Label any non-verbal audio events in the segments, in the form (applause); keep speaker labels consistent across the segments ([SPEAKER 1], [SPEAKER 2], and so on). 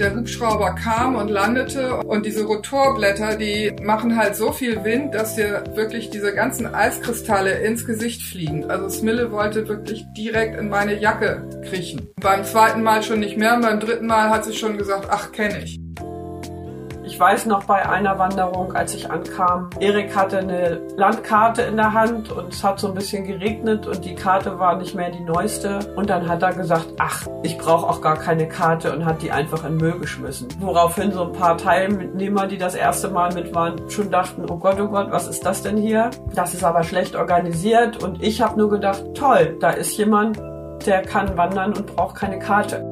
[SPEAKER 1] Der Hubschrauber kam und landete und diese Rotorblätter, die machen halt so viel Wind, dass dir wirklich diese ganzen Eiskristalle ins Gesicht fliegen. Also Smille wollte wirklich direkt in meine Jacke kriechen. Beim zweiten Mal schon nicht mehr, und beim dritten Mal hat sie schon gesagt, ach, kenne ich.
[SPEAKER 2] Ich weiß noch bei einer Wanderung, als ich ankam, Erik hatte eine Landkarte in der Hand und es hat so ein bisschen geregnet und die Karte war nicht mehr die neueste. Und dann hat er gesagt, ach, ich brauche auch gar keine Karte und hat die einfach in Müll geschmissen. Woraufhin so ein paar Teilnehmer, die das erste Mal mit waren, schon dachten, oh Gott, oh Gott, was ist das denn hier? Das ist aber schlecht organisiert und ich habe nur gedacht, toll, da ist jemand, der kann wandern und braucht keine Karte.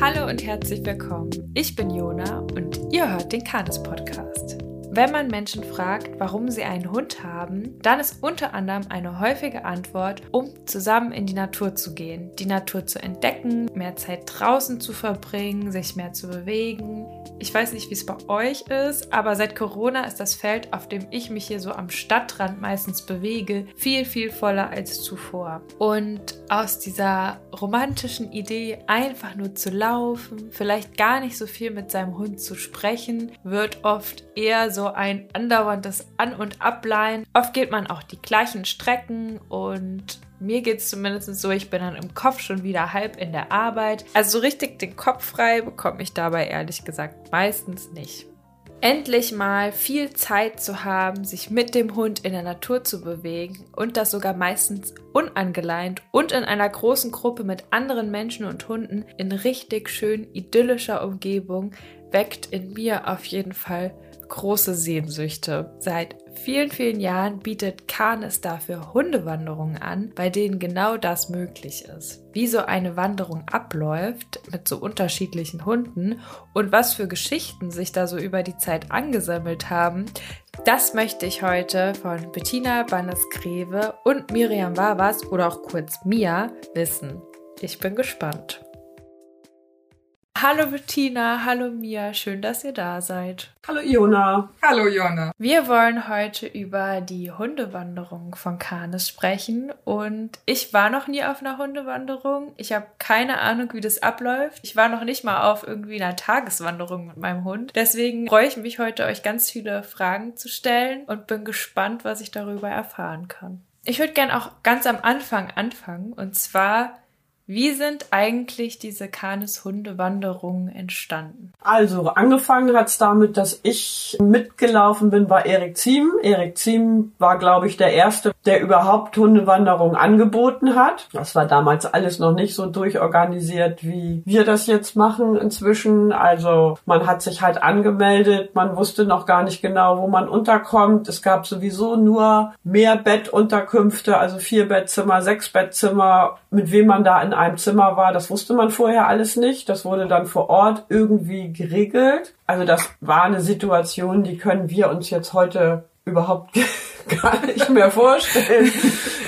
[SPEAKER 3] Hallo und herzlich willkommen. Ich bin Jona und ihr hört den Kanes Podcast. Wenn man Menschen fragt, warum sie einen Hund haben, dann ist unter anderem eine häufige Antwort, um zusammen in die Natur zu gehen, die Natur zu entdecken, mehr Zeit draußen zu verbringen, sich mehr zu bewegen. Ich weiß nicht, wie es bei euch ist, aber seit Corona ist das Feld, auf dem ich mich hier so am Stadtrand meistens bewege, viel, viel voller als zuvor. Und aus dieser romantischen Idee, einfach nur zu laufen, vielleicht gar nicht so viel mit seinem Hund zu sprechen, wird oft eher so ein andauerndes An- und Ableihen. Oft geht man auch die gleichen Strecken und mir geht es zumindest so, ich bin dann im Kopf schon wieder halb in der Arbeit. Also so richtig den Kopf frei bekomme ich dabei ehrlich gesagt meistens nicht. Endlich mal viel Zeit zu haben, sich mit dem Hund in der Natur zu bewegen und das sogar meistens unangeleint und in einer großen Gruppe mit anderen Menschen und Hunden in richtig schön idyllischer Umgebung weckt in mir auf jeden Fall große Sehnsüchte. Seit vielen, vielen Jahren bietet Canis dafür Hundewanderungen an, bei denen genau das möglich ist. Wie so eine Wanderung abläuft mit so unterschiedlichen Hunden und was für Geschichten sich da so über die Zeit angesammelt haben, das möchte ich heute von Bettina Bannes-Greve und Miriam Wavas oder auch kurz Mia wissen. Ich bin gespannt. Hallo Bettina, hallo Mia, schön, dass ihr da seid.
[SPEAKER 2] Hallo Iona.
[SPEAKER 1] Hallo Jonna.
[SPEAKER 3] Wir wollen heute über die Hundewanderung von Canis sprechen und ich war noch nie auf einer Hundewanderung. Ich habe keine Ahnung, wie das abläuft. Ich war noch nicht mal auf irgendwie einer Tageswanderung mit meinem Hund. Deswegen freue ich mich heute, euch ganz viele Fragen zu stellen und bin gespannt, was ich darüber erfahren kann. Ich würde gern auch ganz am Anfang anfangen und zwar wie sind eigentlich diese Kanis-Hundewanderungen entstanden?
[SPEAKER 2] Also, angefangen hat's damit, dass ich mitgelaufen bin bei Erik Ziem. Erik Ziem war, glaube ich, der Erste, der überhaupt Hundewanderungen angeboten hat. Das war damals alles noch nicht so durchorganisiert, wie wir das jetzt machen inzwischen. Also, man hat sich halt angemeldet, man wusste noch gar nicht genau, wo man unterkommt. Es gab sowieso nur mehr Bettunterkünfte, also vier Bettzimmer, sechs Bettzimmer, mit wem man da in einem Zimmer war, das wusste man vorher alles nicht. Das wurde dann vor Ort irgendwie geregelt. Also das war eine Situation, die können wir uns jetzt heute überhaupt (laughs) gar nicht mehr vorstellen,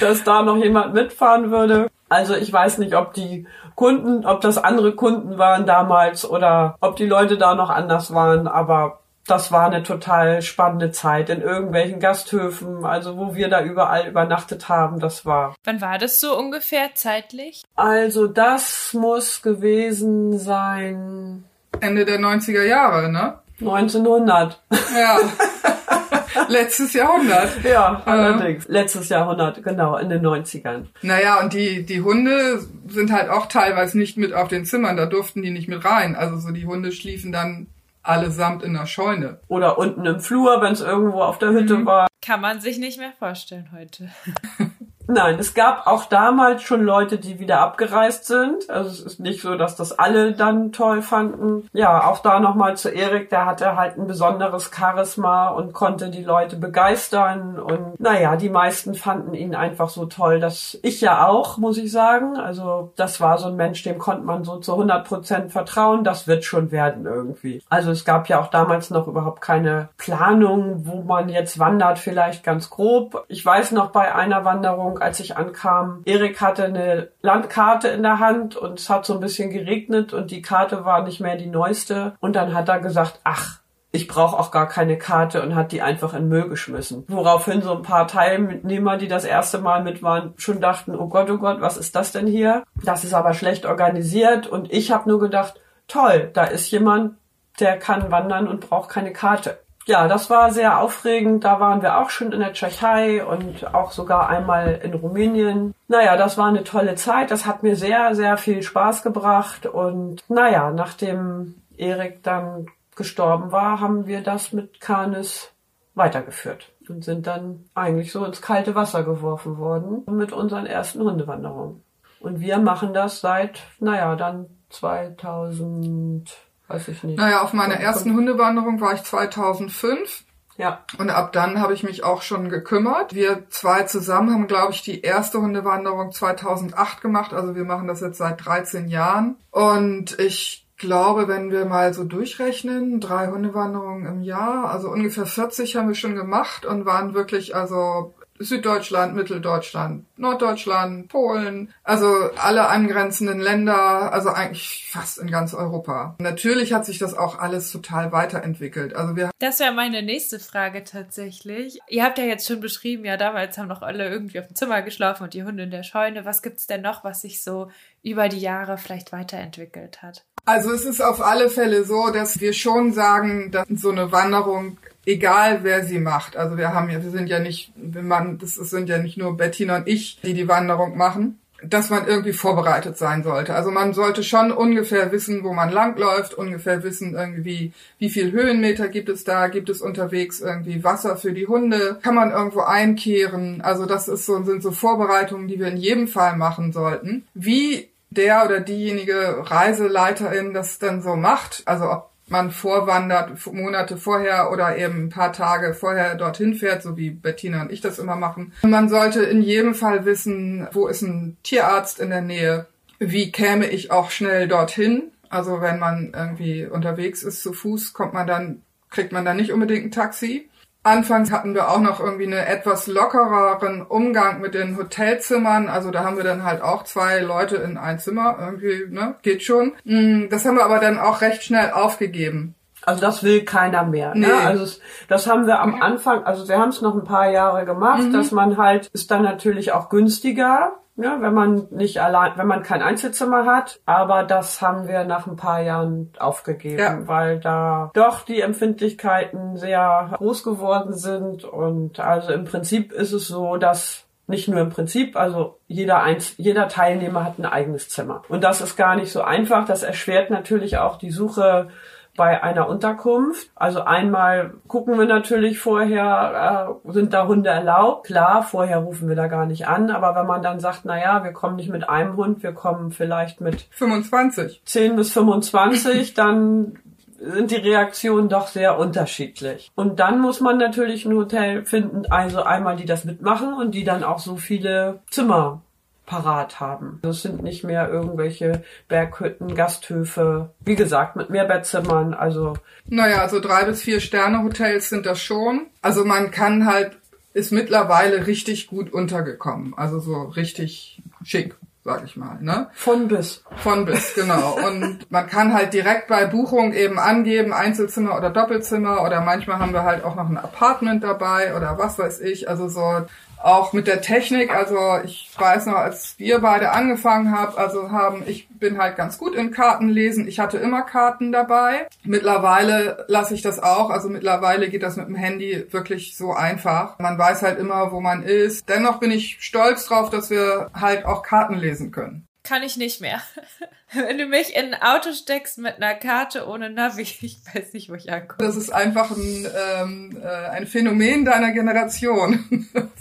[SPEAKER 2] dass da noch jemand mitfahren würde. Also ich weiß nicht, ob die Kunden, ob das andere Kunden waren damals oder ob die Leute da noch anders waren, aber das war eine total spannende Zeit in irgendwelchen Gasthöfen, also wo wir da überall übernachtet haben, das war.
[SPEAKER 3] Wann war das so ungefähr zeitlich?
[SPEAKER 2] Also das muss gewesen sein.
[SPEAKER 1] Ende der 90er Jahre, ne?
[SPEAKER 2] 1900.
[SPEAKER 1] Ja. (laughs) Letztes Jahrhundert.
[SPEAKER 2] Ja, allerdings. Letztes Jahrhundert, genau, in den 90ern.
[SPEAKER 1] Naja, und die, die Hunde sind halt auch teilweise nicht mit auf den Zimmern, da durften die nicht mit rein. Also so die Hunde schliefen dann allesamt in der Scheune.
[SPEAKER 2] Oder unten im Flur, wenn es irgendwo auf der Hütte mhm. war.
[SPEAKER 3] Kann man sich nicht mehr vorstellen heute. (laughs)
[SPEAKER 2] Nein, es gab auch damals schon Leute, die wieder abgereist sind. Also es ist nicht so, dass das alle dann toll fanden. Ja, auch da nochmal zu Erik, der hatte halt ein besonderes Charisma und konnte die Leute begeistern. Und naja, die meisten fanden ihn einfach so toll, dass ich ja auch, muss ich sagen. Also das war so ein Mensch, dem konnte man so zu 100 Prozent vertrauen. Das wird schon werden irgendwie. Also es gab ja auch damals noch überhaupt keine Planung, wo man jetzt wandert, vielleicht ganz grob. Ich weiß noch bei einer Wanderung, Wanderung, als ich ankam. Erik hatte eine Landkarte in der Hand und es hat so ein bisschen geregnet und die Karte war nicht mehr die neueste. Und dann hat er gesagt, ach, ich brauche auch gar keine Karte und hat die einfach in Müll geschmissen. Woraufhin so ein paar Teilnehmer, die das erste Mal mit waren, schon dachten, oh Gott, oh Gott, was ist das denn hier? Das ist aber schlecht organisiert und ich habe nur gedacht, toll, da ist jemand, der kann wandern und braucht keine Karte. Ja, das war sehr aufregend. Da waren wir auch schon in der Tschechei und auch sogar einmal in Rumänien. Naja, das war eine tolle Zeit. Das hat mir sehr, sehr viel Spaß gebracht. Und naja, nachdem Erik dann gestorben war, haben wir das mit Kanis weitergeführt und sind dann eigentlich so ins kalte Wasser geworfen worden mit unseren ersten Hundewanderungen. Und wir machen das seit, naja, dann 2000, weiß ich nicht.
[SPEAKER 1] Naja, auf meiner ersten Hundewanderung war ich 2005.
[SPEAKER 2] Ja.
[SPEAKER 1] Und ab dann habe ich mich auch schon gekümmert. Wir zwei zusammen haben, glaube ich, die erste Hundewanderung 2008 gemacht. Also wir machen das jetzt seit 13 Jahren. Und ich glaube, wenn wir mal so durchrechnen, drei Hundewanderungen im Jahr, also ungefähr 40 haben wir schon gemacht und waren wirklich also Süddeutschland, Mitteldeutschland, Norddeutschland, Polen, also alle angrenzenden Länder, also eigentlich fast in ganz Europa. Natürlich hat sich das auch alles total weiterentwickelt. Also wir
[SPEAKER 3] Das wäre meine nächste Frage tatsächlich. Ihr habt ja jetzt schon beschrieben, ja, damals haben noch alle irgendwie auf dem Zimmer geschlafen und die Hunde in der Scheune. Was gibt's denn noch, was sich so über die Jahre vielleicht weiterentwickelt hat?
[SPEAKER 1] Also es ist auf alle Fälle so, dass wir schon sagen, dass so eine Wanderung egal wer sie macht. Also wir haben ja, wir sind ja nicht, wir machen, das sind ja nicht nur Bettina und ich, die die Wanderung machen, dass man irgendwie vorbereitet sein sollte. Also man sollte schon ungefähr wissen, wo man langläuft, ungefähr wissen irgendwie, wie viel Höhenmeter gibt es da, gibt es unterwegs irgendwie Wasser für die Hunde, kann man irgendwo einkehren. Also das ist so, sind so Vorbereitungen, die wir in jedem Fall machen sollten. Wie der oder diejenige Reiseleiterin das dann so macht, also ob man vorwandert, Monate vorher oder eben ein paar Tage vorher dorthin fährt, so wie Bettina und ich das immer machen. Man sollte in jedem Fall wissen, wo ist ein Tierarzt in der Nähe, wie käme ich auch schnell dorthin. Also wenn man irgendwie unterwegs ist zu Fuß, kommt man dann, kriegt man dann nicht unbedingt ein Taxi. Anfangs hatten wir auch noch irgendwie einen etwas lockereren Umgang mit den Hotelzimmern. Also da haben wir dann halt auch zwei Leute in ein Zimmer. Irgendwie, ne? Geht schon. Mm, das haben wir aber dann auch recht schnell aufgegeben.
[SPEAKER 2] Also das will keiner mehr. Ne?
[SPEAKER 1] Nee.
[SPEAKER 2] Also das haben wir am Anfang, also wir haben es noch ein paar Jahre gemacht, dass man halt, ist dann natürlich auch günstiger, ne? wenn man nicht allein, wenn man kein Einzelzimmer hat. Aber das haben wir nach ein paar Jahren aufgegeben,
[SPEAKER 1] Ja.
[SPEAKER 2] weil da doch die Empfindlichkeiten sehr groß geworden sind. Und also im Prinzip ist es so, dass nicht nur im Prinzip, also jeder, eins, jeder Teilnehmer hat ein eigenes Zimmer. Und das ist gar nicht so einfach. Das erschwert natürlich auch die Suche bei einer Unterkunft. Also einmal gucken wir natürlich vorher, äh, sind da Hunde erlaubt? Klar, vorher rufen wir da gar nicht an. Aber wenn man dann sagt, na ja, wir kommen nicht mit einem Hund, wir kommen vielleicht mit
[SPEAKER 1] 25.
[SPEAKER 2] 10 bis 25, (laughs) dann sind die Reaktionen doch sehr unterschiedlich. Und dann muss man natürlich ein Hotel finden, also einmal die das mitmachen und die dann auch so viele Zimmer parat haben. Das sind nicht mehr irgendwelche Berghütten, Gasthöfe, wie gesagt, mit Mehrbettzimmern, also
[SPEAKER 1] Naja, also drei bis vier Sterne Hotels sind das schon. Also man kann halt, ist mittlerweile richtig gut untergekommen. Also so richtig schick, sag ich mal, ne?
[SPEAKER 2] von bis.
[SPEAKER 1] Von bis, genau. (laughs) Und man kann halt direkt bei Buchung eben angeben, Einzelzimmer oder Doppelzimmer oder manchmal haben wir halt auch noch ein Apartment dabei oder was weiß ich. Also so auch mit der Technik, also ich weiß noch, als wir beide angefangen haben, also haben, ich bin halt ganz gut in Karten lesen. Ich hatte immer Karten dabei. Mittlerweile lasse ich das auch. Also mittlerweile geht das mit dem Handy wirklich so einfach. Man weiß halt immer, wo man ist. Dennoch bin ich stolz drauf, dass wir halt auch Karten lesen können.
[SPEAKER 3] Kann ich nicht mehr. (laughs) Wenn du mich in ein Auto steckst mit einer Karte ohne Navi, (laughs) ich weiß nicht, wo ich ankomme.
[SPEAKER 1] Das ist einfach ein, ähm, äh, ein Phänomen deiner Generation. (laughs)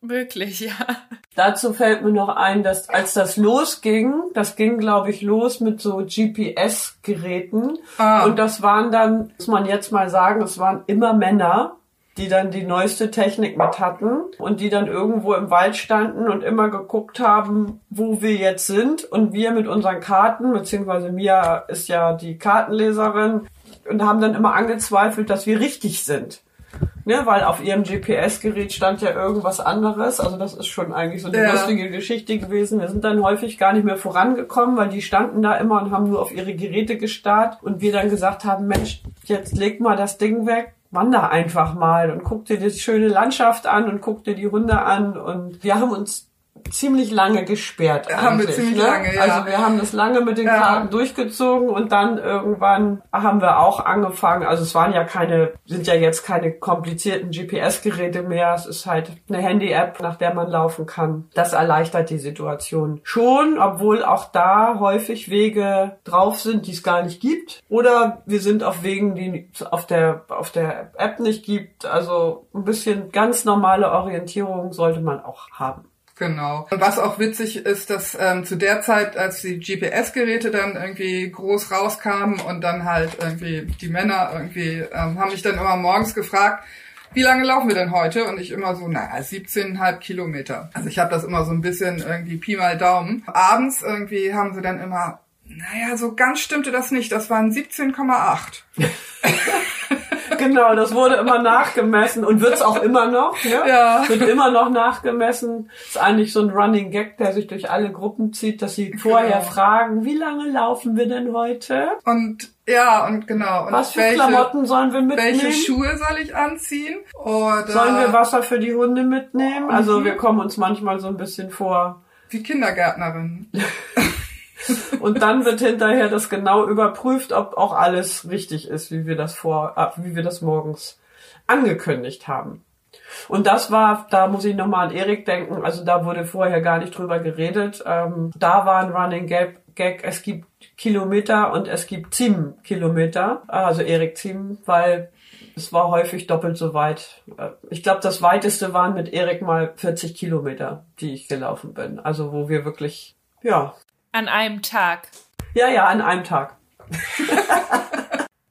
[SPEAKER 3] Wirklich, ja.
[SPEAKER 2] Dazu fällt mir noch ein, dass als das losging, das ging, glaube ich, los mit so GPS-Geräten.
[SPEAKER 1] Ah.
[SPEAKER 2] Und das waren dann, muss man jetzt mal sagen, es waren immer Männer, die dann die neueste Technik mit hatten und die dann irgendwo im Wald standen und immer geguckt haben, wo wir jetzt sind. Und wir mit unseren Karten, beziehungsweise Mia ist ja die Kartenleserin, und haben dann immer angezweifelt, dass wir richtig sind. Ne, weil auf ihrem GPS-Gerät stand ja irgendwas anderes. Also das ist schon eigentlich so eine
[SPEAKER 1] Ja.
[SPEAKER 2] lustige Geschichte gewesen. Wir sind dann häufig gar nicht mehr vorangekommen, weil die standen da immer und haben nur auf ihre Geräte gestarrt. Und wir dann gesagt haben, Mensch, jetzt leg mal das Ding weg, wander einfach mal und guck dir die schöne Landschaft an und guck dir die Hunde an. Und wir haben uns ziemlich lange gesperrt.
[SPEAKER 1] Haben wir ziemlich
[SPEAKER 2] ne?
[SPEAKER 1] lange, ja.
[SPEAKER 2] Also wir haben das lange mit den
[SPEAKER 1] Ja.
[SPEAKER 2] Karten durchgezogen und dann irgendwann haben wir auch angefangen. Also es waren ja keine, sind ja jetzt keine komplizierten GPS-Geräte mehr. Es ist halt eine Handy-App, nach der man laufen kann. Das erleichtert die Situation schon, obwohl auch da häufig Wege drauf sind, die es gar nicht gibt. Oder wir sind auf Wegen, die es auf der, auf der App nicht gibt. Also ein bisschen ganz normale Orientierung sollte man auch haben.
[SPEAKER 1] Genau. Und was auch witzig ist, dass ähm, zu der Zeit, als die GPS-Geräte dann irgendwie groß rauskamen und dann halt irgendwie die Männer irgendwie ähm, haben mich dann immer morgens gefragt, wie lange laufen wir denn heute? Und ich immer so, naja, 17,5 Kilometer. Also ich habe das immer so ein bisschen irgendwie Pi mal Daumen. Abends irgendwie haben sie dann immer, naja, so ganz stimmte das nicht. Das waren 17,8. (laughs)
[SPEAKER 2] Genau, das wurde immer nachgemessen und wird's auch immer noch. Ne? (laughs)
[SPEAKER 1] Ja.
[SPEAKER 2] Wird immer noch nachgemessen. Ist eigentlich so ein Running Gag, der sich durch alle Gruppen zieht, dass sie vorher
[SPEAKER 1] Genau.
[SPEAKER 2] fragen, wie lange laufen wir denn heute?
[SPEAKER 1] Und ja, und genau. Und
[SPEAKER 2] Was für
[SPEAKER 1] welche,
[SPEAKER 2] Klamotten sollen wir mitnehmen?
[SPEAKER 1] welche Schuhe soll ich anziehen? Oder
[SPEAKER 2] Sollen wir Wasser für die Hunde mitnehmen? Also
[SPEAKER 1] Mhm.
[SPEAKER 2] wir kommen uns manchmal so ein bisschen vor.
[SPEAKER 1] wie Kindergärtnerin. (laughs) (laughs)
[SPEAKER 2] Und dann wird hinterher das genau überprüft, ob auch alles richtig ist, wie wir das vor, äh, wie wir das morgens angekündigt haben. Und das war, da muss ich nochmal an Erik denken, also da wurde vorher gar nicht drüber geredet. Ähm, da war ein Running Gag, Gag, es gibt Kilometer und es gibt Ziem Kilometer, also Erik Ziem, weil es war häufig doppelt so weit. Äh, Ich glaube, das weiteste waren mit Erik mal 40 Kilometer, die ich gelaufen bin. Also wo wir wirklich, ja,
[SPEAKER 3] An einem Tag.
[SPEAKER 2] ja, ja, an einem Tag.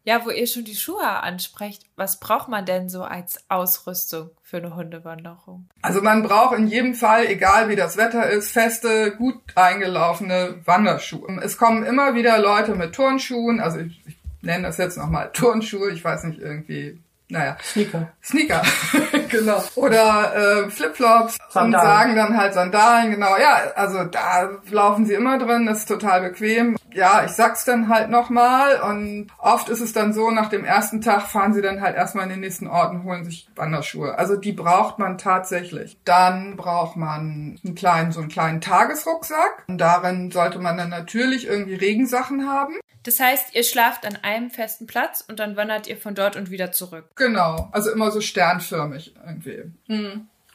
[SPEAKER 3] Ja, wo ihr schon die Schuhe ansprecht, was braucht man denn so als Ausrüstung für eine Hundewanderung?
[SPEAKER 1] Also man braucht in jedem Fall, egal wie das Wetter ist, feste, gut eingelaufene Wanderschuhe. Es kommen immer wieder Leute mit Turnschuhen, also ich, ich nenne das jetzt nochmal Turnschuhe, ich weiß nicht, irgendwie, naja,
[SPEAKER 2] Sneaker.
[SPEAKER 1] Sneaker, genau. Oder äh, Flipflops und sagen dann halt Sandalen, genau. Ja, also da laufen sie immer drin, das ist total bequem. Ja, ich sag's dann halt nochmal und oft ist es dann so, nach dem ersten Tag fahren sie dann halt erstmal in den nächsten Ort und holen sich Wanderschuhe. Also die braucht man tatsächlich. Dann braucht man einen kleinen, so einen kleinen Tagesrucksack. Und darin sollte man dann natürlich irgendwie Regensachen haben.
[SPEAKER 3] Das heißt, ihr schlaft an einem festen Platz und dann wandert ihr von dort und wieder zurück.
[SPEAKER 1] Genau, also immer so sternförmig irgendwie.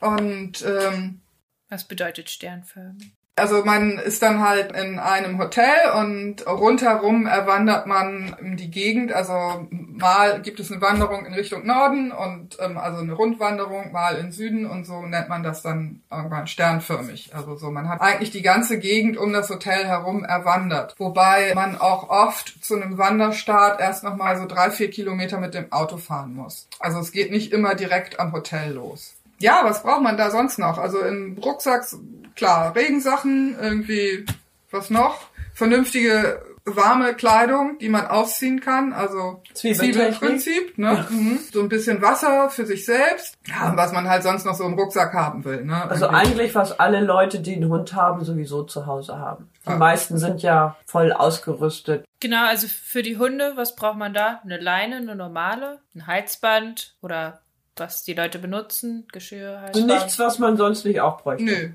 [SPEAKER 1] Und ähm,
[SPEAKER 3] Was bedeutet sternförmig?
[SPEAKER 1] Also man ist dann halt in einem Hotel und rundherum erwandert man die Gegend. Also mal gibt es eine Wanderung in Richtung Norden und ähm, also eine Rundwanderung mal in Süden und so nennt man das dann irgendwann sternförmig. Also so, man hat eigentlich die ganze Gegend um das Hotel herum erwandert. Wobei man auch oft zu einem Wanderstart erst nochmal so drei, vier Kilometer mit dem Auto fahren muss. Also es geht nicht immer direkt am Hotel los. Ja, was braucht man da sonst noch? Also im Rucksack, klar, Regensachen, irgendwie, was noch? Vernünftige warme Kleidung, die man ausziehen kann, also. Zwiebelprinzip, ne? Mhm. So ein bisschen Wasser für sich selbst, ja, was man halt sonst noch so im Rucksack haben will, ne?
[SPEAKER 2] Also
[SPEAKER 1] Irgendwie.
[SPEAKER 2] eigentlich, was alle Leute, die einen Hund haben, sowieso zu Hause haben. Die
[SPEAKER 1] Ja.
[SPEAKER 2] meisten sind ja voll ausgerüstet.
[SPEAKER 3] Genau, also für die Hunde, was braucht man da? Eine Leine, eine normale, ein Halsband oder was die Leute benutzen, Geschirr, Halsband.
[SPEAKER 2] Nichts, was man sonst nicht auch bräuchte.
[SPEAKER 1] Nö.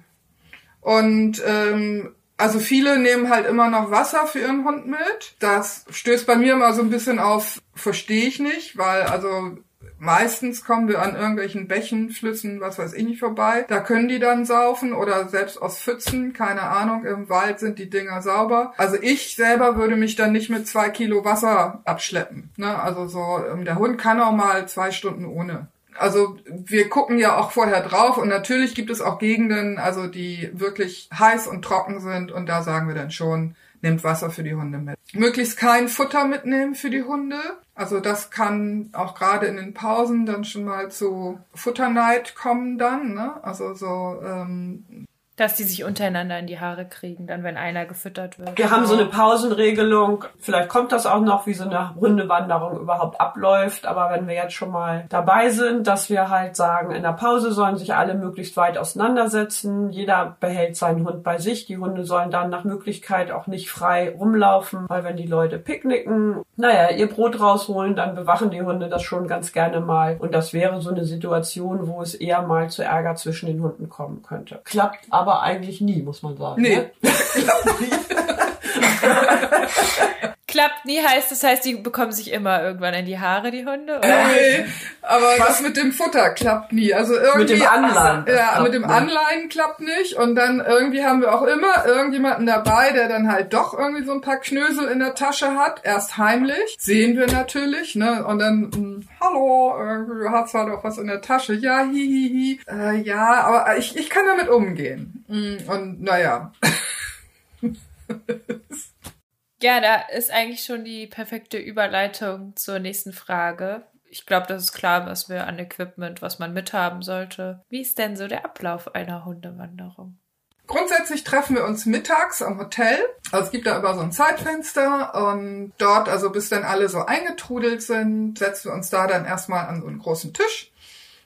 [SPEAKER 1] Und ähm, also viele nehmen halt immer noch Wasser für ihren Hund mit. Das stößt bei mir immer so ein bisschen auf, verstehe ich nicht, weil also meistens kommen wir an irgendwelchen Bächen, Flüssen, was weiß ich nicht vorbei. Da können die dann saufen oder selbst aus Pfützen, keine Ahnung, im Wald sind die Dinger sauber. Also ich selber würde mich dann nicht mit zwei Kilo Wasser abschleppen. Ne? Also so, ähm, der Hund kann auch mal zwei Stunden ohne. Also wir gucken ja auch vorher drauf und natürlich gibt es auch Gegenden, also die wirklich heiß und trocken sind und da sagen wir dann schon, nehmt Wasser für die Hunde mit. Möglichst kein Futter mitnehmen für die Hunde. Also das kann auch gerade in den Pausen dann schon mal zu Futterneid kommen dann, ne? Also so ähm,
[SPEAKER 3] Dass die sich untereinander in die Haare kriegen, dann wenn einer gefüttert wird.
[SPEAKER 2] Wir haben so eine Pausenregelung. Vielleicht kommt das auch noch, wie so eine Hundewanderung überhaupt abläuft. Aber wenn wir jetzt schon mal dabei sind, dass wir halt sagen, in der Pause sollen sich alle möglichst weit auseinandersetzen. Jeder behält seinen Hund bei sich. Die Hunde sollen dann nach Möglichkeit auch nicht frei rumlaufen, weil wenn die Leute picknicken, naja, ihr Brot rausholen, dann bewachen die Hunde das schon ganz gerne mal. Und das wäre so eine Situation, wo es eher mal zu Ärger zwischen den Hunden kommen könnte. Klappt aber aber eigentlich nie, muss man sagen.
[SPEAKER 1] Nee,
[SPEAKER 2] Ne? (laughs)
[SPEAKER 1] klappt nie.
[SPEAKER 3] Klappt nie heißt, das heißt, die bekommen sich immer irgendwann in die Haare, die Hunde, oder?
[SPEAKER 1] Nee, aber das mit dem Futter klappt nie. Also irgendwie.
[SPEAKER 2] Mit dem Anleihen,
[SPEAKER 1] Ja,
[SPEAKER 2] klappt
[SPEAKER 1] mit dem
[SPEAKER 2] nicht.
[SPEAKER 1] Anleihen klappt nicht. Und dann irgendwie haben wir auch immer irgendjemanden dabei, der dann halt doch irgendwie so ein paar Knösel in der Tasche hat. Erst heimlich. Sehen wir natürlich, ne? Und dann, hm, hallo, äh, du hast halt auch was in der Tasche. Ja, hihihi. Äh, ja, aber ich, ich kann damit umgehen. Hm, Und naja. (laughs)
[SPEAKER 3] Ja, da ist eigentlich schon die perfekte Überleitung zur nächsten Frage. Ich glaube, das ist klar, was wir an Equipment, was man mithaben sollte. Wie ist denn so der Ablauf einer Hundewanderung?
[SPEAKER 1] Grundsätzlich treffen wir uns mittags am Hotel. Also es gibt da immer so ein Zeitfenster und dort, also bis dann alle so eingetrudelt sind, setzen wir uns da dann erstmal an so einen großen Tisch,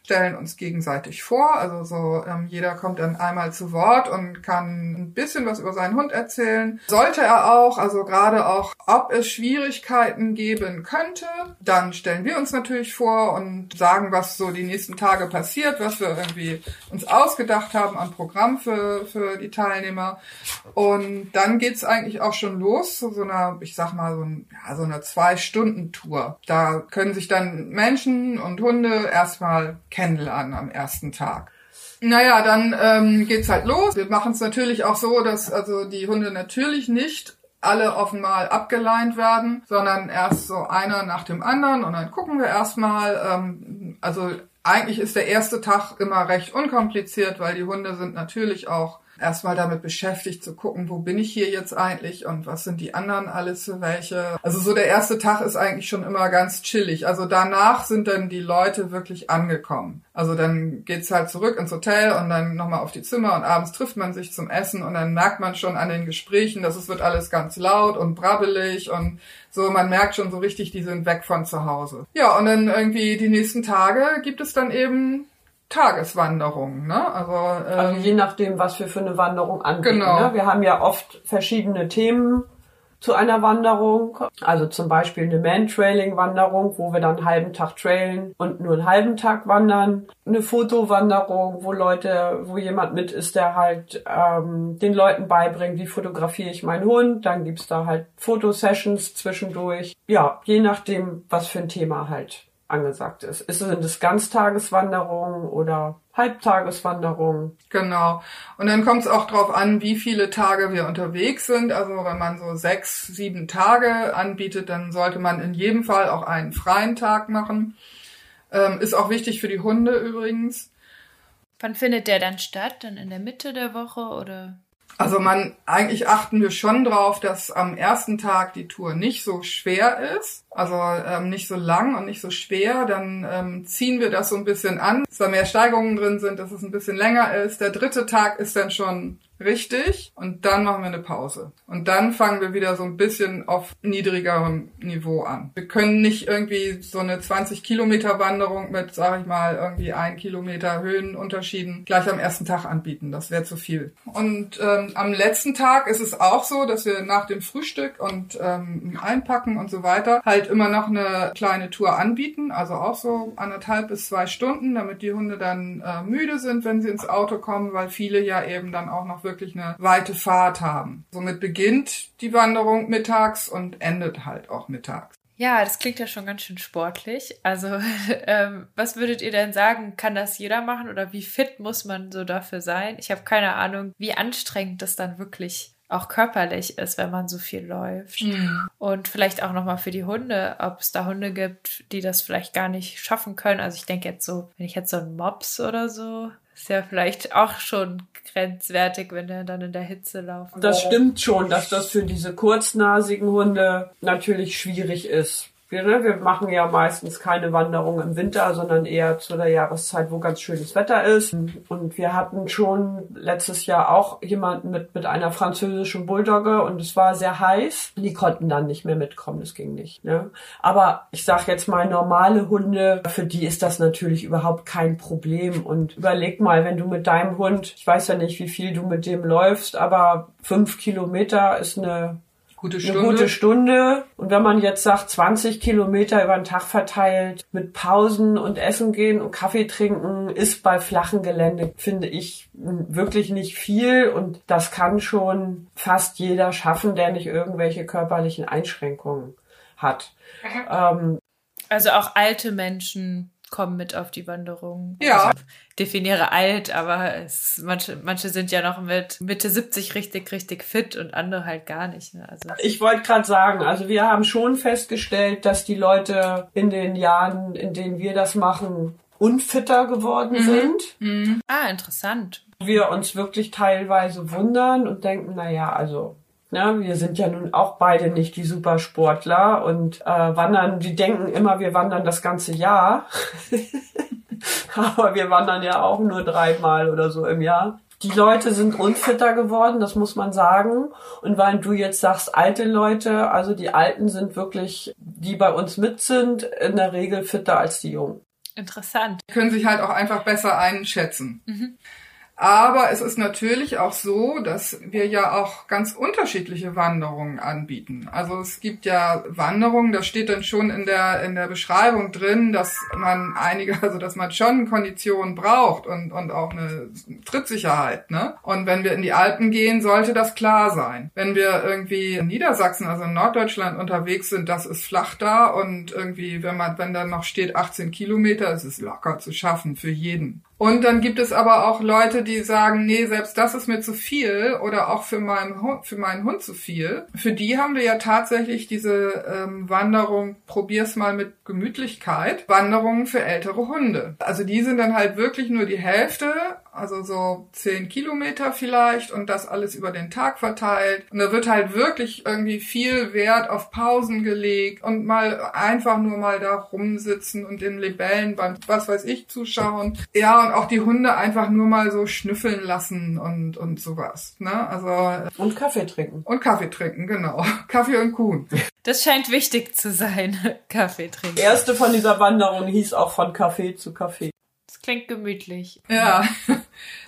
[SPEAKER 1] stellen uns gegenseitig vor. Also so ähm, jeder kommt dann einmal zu Wort und kann ein bisschen was über seinen Hund erzählen. Sollte er auch, also gerade auch, ob es Schwierigkeiten geben könnte, dann stellen wir uns natürlich vor und sagen, was so die nächsten Tage passiert, was wir irgendwie uns ausgedacht haben am Programm für, für die Teilnehmer. Und dann geht's eigentlich auch schon los zu so einer, ich sag mal, so, ein, ja, so einer Zwei-Stunden-Tour. Da können sich dann Menschen und Hunde erstmal kennenlernen am ersten Tag. Naja, dann ähm, geht's halt los. Wir machen es natürlich auch so, dass also die Hunde natürlich nicht alle auf einmal abgeleint werden, sondern erst so einer nach dem anderen und dann gucken wir erstmal. Ähm, also eigentlich ist der erste Tag immer recht unkompliziert, weil die Hunde sind natürlich auch erstmal damit beschäftigt zu gucken, wo bin ich hier jetzt eigentlich und was sind die anderen alles für welche. Also so der erste Tag ist eigentlich schon immer ganz chillig. Also danach sind dann die Leute wirklich angekommen. Also dann geht's halt zurück ins Hotel und dann nochmal auf die Zimmer und abends trifft man sich zum Essen und dann merkt man schon an den Gesprächen, dass es wird alles ganz laut und brabbelig und so, man merkt schon so richtig, die sind weg von zu Hause. Ja, und dann irgendwie die nächsten Tage gibt es dann eben Tageswanderungen, ne? Also, ähm,
[SPEAKER 2] Also je nachdem, was wir für eine Wanderung anbieten.
[SPEAKER 1] Genau.
[SPEAKER 2] Ne? Wir haben ja oft verschiedene Themen zu einer Wanderung. Also zum Beispiel eine Man-Trailing-Wanderung, wo wir dann einen halben Tag trailen und nur einen halben Tag wandern. Eine Fotowanderung, wo Leute, wo jemand mit ist, der halt ähm, den Leuten beibringt, wie fotografiere ich meinen Hund. Dann gibt's da halt Fotosessions zwischendurch. Ja, je nachdem, was für ein Thema halt angesagt ist. Ist es Ganztageswanderungen oder Halbtageswanderungen?
[SPEAKER 1] Genau. Und dann kommt es auch drauf an, wie viele Tage wir unterwegs sind. Also wenn man so sechs, sieben Tage anbietet, dann sollte man in jedem Fall auch einen freien Tag machen. Ähm, ist auch wichtig für die Hunde übrigens.
[SPEAKER 3] Wann findet der dann statt? Dann in der Mitte der Woche oder?
[SPEAKER 1] Also man, eigentlich achten wir schon drauf, dass am ersten Tag die Tour nicht so schwer ist, also ähm, nicht so lang und nicht so schwer. Dann ähm, ziehen wir das so ein bisschen an, dass da mehr Steigungen drin sind, dass es ein bisschen länger ist. Der dritte Tag ist dann schon richtig und dann machen wir eine Pause. Und dann fangen wir wieder so ein bisschen auf niedrigerem Niveau an. Wir können nicht irgendwie so eine 20 Kilometer Wanderung mit, sag ich mal, irgendwie ein Kilometer Höhenunterschieden gleich am ersten Tag anbieten. Das wäre zu viel. Und ähm, am letzten Tag ist es auch so, dass wir nach dem Frühstück und ähm, Einpacken und so weiter halt immer noch eine kleine Tour anbieten. Also auch so anderthalb bis zwei Stunden, damit die Hunde dann äh, müde sind, wenn sie ins Auto kommen, weil viele ja eben dann auch noch wirklich eine weite Fahrt haben. Somit beginnt die Wanderung mittags und endet halt auch mittags.
[SPEAKER 3] Ja, das klingt ja schon ganz schön sportlich. Also, (laughs) ähm, was würdet ihr denn sagen? Kann das jeder machen oder wie fit muss man so dafür sein? Ich habe keine Ahnung, wie anstrengend das dann wirklich auch körperlich ist, wenn man so viel läuft. Und vielleicht auch nochmal für die Hunde, ob es da Hunde gibt, die das vielleicht gar nicht schaffen können. Also ich denke jetzt so, wenn ich jetzt so einen Mops oder so, ist ja vielleicht auch schon grenzwertig, wenn der dann in der Hitze laufen
[SPEAKER 2] Das stimmt schon, dass das für diese kurznasigen Hunde natürlich schwierig ist. Wir, ne, wir machen ja meistens keine Wanderung im Winter, sondern eher zu der Jahreszeit, wo ganz schönes Wetter ist. Und wir hatten schon letztes Jahr auch jemanden mit, mit einer französischen Bulldogge und es war sehr heiß. Die konnten dann nicht mehr mitkommen, das ging nicht. Ne? Aber ich sag jetzt mal, normale Hunde, für die ist das natürlich überhaupt kein Problem. Und überleg mal, wenn du mit deinem Hund, ich weiß ja nicht, wie viel du mit dem läufst, aber fünf Kilometer ist eine
[SPEAKER 1] Gute
[SPEAKER 2] eine
[SPEAKER 1] Stunde.
[SPEAKER 2] gute Stunde. Und wenn man jetzt sagt, 20 Kilometer über den Tag verteilt, mit Pausen und Essen gehen und Kaffee trinken, ist bei flachen Gelände, finde ich, wirklich nicht viel. Und das kann schon fast jeder schaffen, der nicht irgendwelche körperlichen Einschränkungen hat. Ähm,
[SPEAKER 3] Also auch alte Menschen kommen mit auf die Wanderung.
[SPEAKER 1] Ja.
[SPEAKER 3] Also, definiere alt, aber es, manche, manche sind ja noch mit Mitte 70 richtig, richtig fit und andere halt gar nicht. Ne? Also
[SPEAKER 2] Ich wollte gerade sagen, also wir haben schon festgestellt, dass die Leute in den Jahren, in denen wir das machen, unfitter geworden sind.
[SPEAKER 3] Ah, interessant.
[SPEAKER 2] Wir uns wirklich teilweise wundern und denken, na ja, also ne, wir sind ja nun auch beide nicht die Supersportler und äh, wandern, die denken immer, wir wandern das ganze Jahr. (laughs) Aber wir wandern ja auch nur dreimal oder so im Jahr. Die Leute sind unfitter geworden, das muss man sagen. Und weil du jetzt sagst, alte Leute, also die Alten sind wirklich, die bei uns mit sind, in der Regel fitter als die Jungen.
[SPEAKER 3] Interessant.
[SPEAKER 1] Die können sich halt auch einfach besser einschätzen. Aber es ist natürlich auch so, dass wir ja auch ganz unterschiedliche Wanderungen anbieten. Also es gibt ja Wanderungen, da steht dann schon in der, in der Beschreibung drin, dass man einige, also dass man schon Konditionen braucht und, und auch eine Trittsicherheit, ne? Und wenn wir in die Alpen gehen, sollte das klar sein. Wenn wir irgendwie in Niedersachsen, also in Norddeutschland unterwegs sind, das ist flach da und irgendwie, wenn man, wenn dann noch steht 18 Kilometer, ist es locker zu schaffen für jeden. Und dann gibt es aber auch Leute, die sagen, nee, selbst das ist mir zu viel oder auch für meinen Hund, für meinen Hund zu viel. Für die haben wir ja tatsächlich diese ähm, Wanderung, probier's mal mit Gemütlichkeit, Wanderungen für ältere Hunde. Also die sind dann halt wirklich nur die Hälfte, also so zehn Kilometer vielleicht und das alles über den Tag verteilt. Und da wird halt wirklich irgendwie viel Wert auf Pausen gelegt und mal einfach nur mal da rumsitzen und den Libellen beim was weiß ich zuschauen. Ja, und auch die Hunde einfach nur mal so schnüffeln lassen und, und sowas. Ne? Also
[SPEAKER 2] Und Kaffee trinken.
[SPEAKER 1] und Kaffee trinken, genau. (laughs) Kaffee und Kuhn.
[SPEAKER 3] Das scheint wichtig zu sein, (laughs) Kaffee trinken.
[SPEAKER 2] Erste von dieser Wanderung hieß auch von Kaffee zu Kaffee.
[SPEAKER 3] Das klingt gemütlich.
[SPEAKER 1] Ja,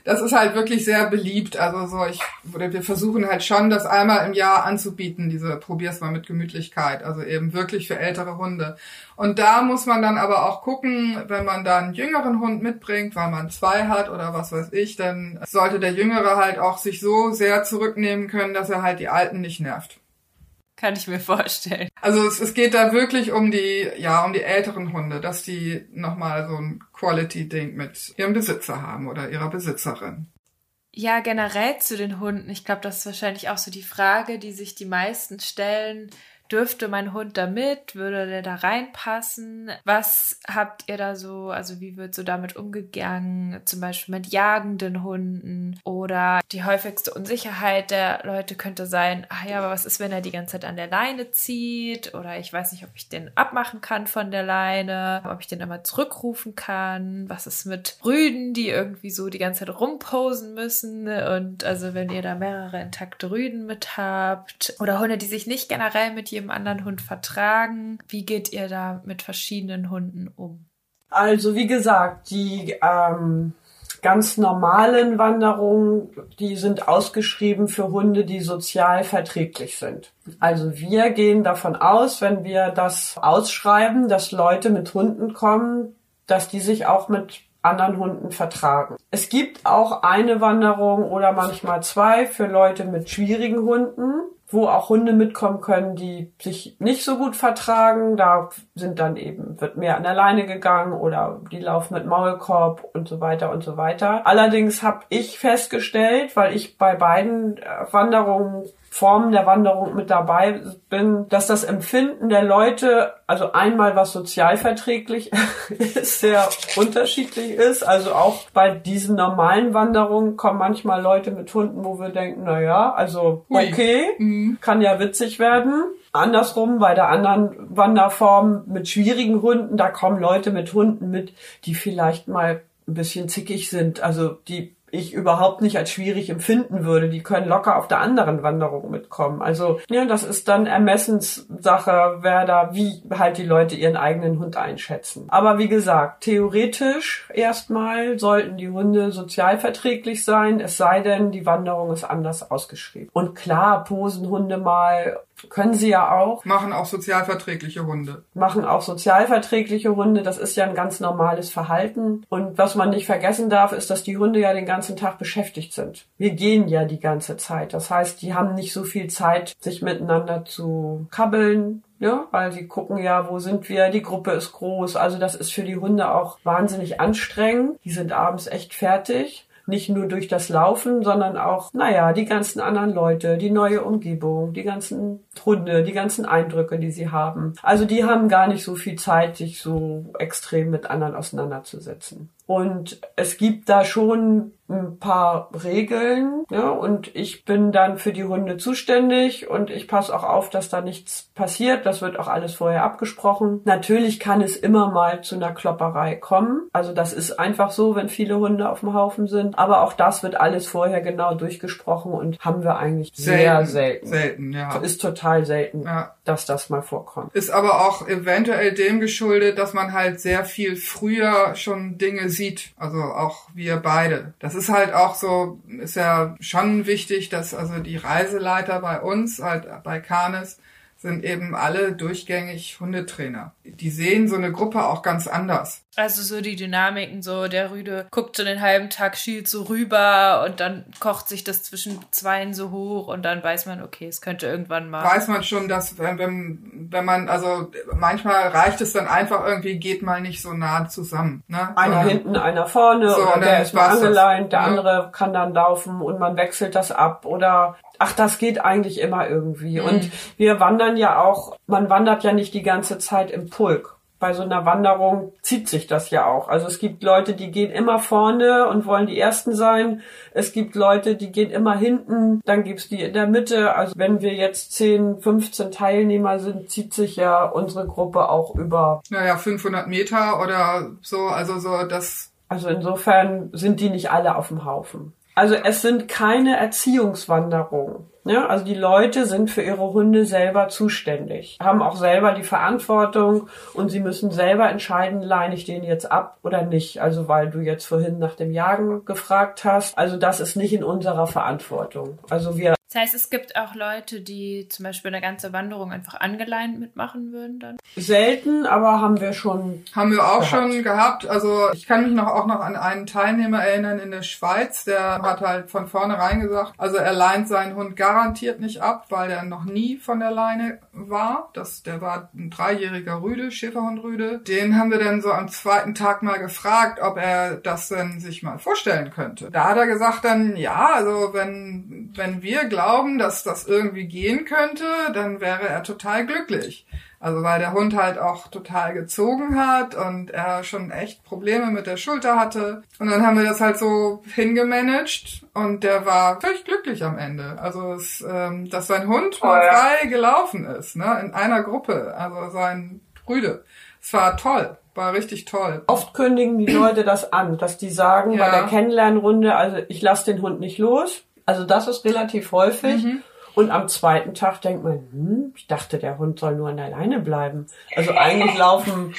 [SPEAKER 1] das ist halt wirklich sehr beliebt. Also so, ich, oder wir versuchen halt schon, das einmal im Jahr anzubieten, diese probier's mal mit Gemütlichkeit. Also eben wirklich für ältere Hunde. Und da muss man dann aber auch gucken, wenn man da einen jüngeren Hund mitbringt, weil man zwei hat oder was weiß ich, dann sollte der Jüngere halt auch sich so sehr zurücknehmen können, dass er halt die Alten nicht nervt.
[SPEAKER 3] Kann ich mir vorstellen.
[SPEAKER 1] Also es, es geht da wirklich um die, ja, um die älteren Hunde, dass die nochmal so ein Quality-Ding mit ihrem Besitzer haben oder ihrer Besitzerin.
[SPEAKER 3] Ja, generell zu den Hunden. Ich glaube, das ist wahrscheinlich auch so die Frage, die sich die meisten stellen. Dürfte mein Hund da mit? Würde der da reinpassen? Was habt ihr da so, also wie wird so damit umgegangen? Zum Beispiel mit jagenden Hunden oder die häufigste Unsicherheit der Leute könnte sein, ach ja, aber was ist, wenn er die ganze Zeit an der Leine zieht? Oder ich weiß nicht, ob ich den abmachen kann von der Leine, ob ich den immer zurückrufen kann. Was ist mit Rüden, die irgendwie so die ganze Zeit rumposen müssen? Und also wenn ihr da mehrere intakte Rüden mit habt oder Hunde, die sich nicht generell mit jedem anderen Hund vertragen, wie geht ihr da mit verschiedenen Hunden um?
[SPEAKER 2] Also wie gesagt, die ähm, ganz normalen Wanderungen, die sind ausgeschrieben für Hunde, die sozial verträglich sind. Also wir gehen davon aus, wenn wir das ausschreiben, dass Leute mit Hunden kommen, dass die sich auch mit anderen Hunden vertragen. Es gibt auch eine Wanderung oder manchmal zwei für Leute mit schwierigen Hunden wo auch Hunde mitkommen können, die sich nicht so gut vertragen. Da sind dann eben, wird mehr an der Leine gegangen oder die laufen mit Maulkorb und so weiter und so weiter. Allerdings habe ich festgestellt, weil ich bei beiden Wanderungen Formen der Wanderung mit dabei bin, dass das Empfinden der Leute, also einmal was sozialverträglich (laughs) ist, sehr unterschiedlich ist. Also auch bei diesen normalen Wanderungen kommen manchmal Leute mit Hunden, wo wir denken, na ja, also okay,
[SPEAKER 1] Mhm.
[SPEAKER 2] kann ja witzig werden. Andersrum, bei der anderen Wanderform mit schwierigen Hunden, da kommen Leute mit Hunden mit, die vielleicht mal ein bisschen zickig sind, also die ich überhaupt nicht als schwierig empfinden würde. Die können locker auf der anderen Wanderung mitkommen. Also, ja, das ist dann Ermessenssache, wer da, wie halt die Leute ihren eigenen Hund einschätzen. Aber wie gesagt, theoretisch erstmal sollten die Hunde sozialverträglich sein, es sei denn, die Wanderung ist anders ausgeschrieben. Und klar, posen Hunde mal Können sie ja auch.
[SPEAKER 1] Machen auch sozialverträgliche Hunde.
[SPEAKER 2] Machen auch sozialverträgliche Hunde. Das ist ja ein ganz normales Verhalten. Und was man nicht vergessen darf, ist, dass die Hunde ja den ganzen Tag beschäftigt sind. Wir gehen ja die ganze Zeit. Das heißt, die haben nicht so viel Zeit, sich miteinander zu kabbeln, ja, weil sie gucken ja, wo sind wir, die Gruppe ist groß. Also das ist für die Hunde auch wahnsinnig anstrengend. Die sind abends echt fertig nicht nur durch das Laufen, sondern auch, naja, die ganzen anderen Leute, die neue Umgebung, die ganzen Hunde, die ganzen Eindrücke, die sie haben. Also die haben gar nicht so viel Zeit, sich so extrem mit anderen auseinanderzusetzen. Und es gibt da schon ein paar Regeln. Ja, und ich bin dann für die Hunde zuständig und ich passe auch auf, dass da nichts passiert. Das wird auch alles vorher abgesprochen. Natürlich kann es immer mal zu einer Klopperei kommen. Also das ist einfach so, wenn viele Hunde auf dem Haufen sind. Aber auch das wird alles vorher genau durchgesprochen und haben wir eigentlich sehr selten.
[SPEAKER 1] Selten, ja.
[SPEAKER 2] Ist total selten, ja. dass das mal vorkommt.
[SPEAKER 1] Ist aber auch eventuell dem geschuldet, dass man halt sehr viel früher schon Dinge sieht. Also auch wir beide. Das ist halt auch so, ist ja schon wichtig, dass also die Reiseleiter bei uns, halt bei Canis, sind eben alle durchgängig Hundetrainer. Die sehen so eine Gruppe auch ganz anders.
[SPEAKER 3] Also so die Dynamiken, so der Rüde guckt so den halben Tag, schielt so rüber und dann kocht sich das zwischen Zweien so hoch und dann weiß man, okay, es könnte irgendwann mal.
[SPEAKER 1] Weiß man schon, dass wenn, wenn, wenn man, also manchmal reicht es dann einfach irgendwie, geht mal nicht so nah zusammen. Ne?
[SPEAKER 2] Einer so, hinten, einer vorne so, oder der ist mal angeleint, der ja. andere kann dann laufen und man wechselt das ab oder ach, das geht eigentlich immer irgendwie. Mhm. Und wir wandern ja auch, man wandert ja nicht die ganze Zeit im Pulk. Bei so einer Wanderung zieht sich das ja auch. Also es gibt Leute, die gehen immer vorne und wollen die Ersten sein. Es gibt Leute, die gehen immer hinten. Dann gibt's die in der Mitte. Also wenn wir jetzt 10, 15 Teilnehmer sind, zieht sich ja unsere Gruppe auch über.
[SPEAKER 1] Naja, 500 Meter oder so. Also so das.
[SPEAKER 2] Also insofern sind die nicht alle auf dem Haufen. Also es sind keine Erziehungswanderungen. Ja, also die Leute sind für ihre Hunde selber zuständig, haben auch selber die Verantwortung und sie müssen selber entscheiden, leine ich den jetzt ab oder nicht. Also weil du jetzt vorhin nach dem Jagen gefragt hast. Also das ist nicht in unserer Verantwortung. Also wir
[SPEAKER 3] das heißt, es gibt auch Leute, die zum Beispiel eine ganze Wanderung einfach angeleint mitmachen würden dann?
[SPEAKER 2] Selten, aber haben wir schon.
[SPEAKER 1] Haben wir auch gehabt. schon gehabt. Also ich kann mich noch auch noch an einen Teilnehmer erinnern in der Schweiz, der hat halt von vornherein gesagt, also er leint seinen Hund garantiert nicht ab, weil er noch nie von der Leine war. Das, der war ein dreijähriger Rüde, Schäferhundrüde. Den haben wir dann so am zweiten Tag mal gefragt, ob er das denn sich mal vorstellen könnte. Da hat er gesagt dann, ja, also wenn, wenn wir glauben, glauben, dass das irgendwie gehen könnte, dann wäre er total glücklich. Also weil der Hund halt auch total gezogen hat und er schon echt Probleme mit der Schulter hatte. Und dann haben wir das halt so hingemanagt und der war völlig glücklich am Ende. Also es, ähm, dass sein Hund mal oh, ja. frei gelaufen ist, ne, in einer Gruppe, also sein Brüde. Es war toll war richtig toll.
[SPEAKER 2] Oft kündigen die Leute das an, dass die sagen ja. bei der Kennenlernrunde, also ich lasse den Hund nicht los. Also das ist relativ häufig. Mhm. Und am zweiten Tag denkt man, hm, ich dachte, der Hund soll nur an der Leine bleiben. Also eigentlich laufen,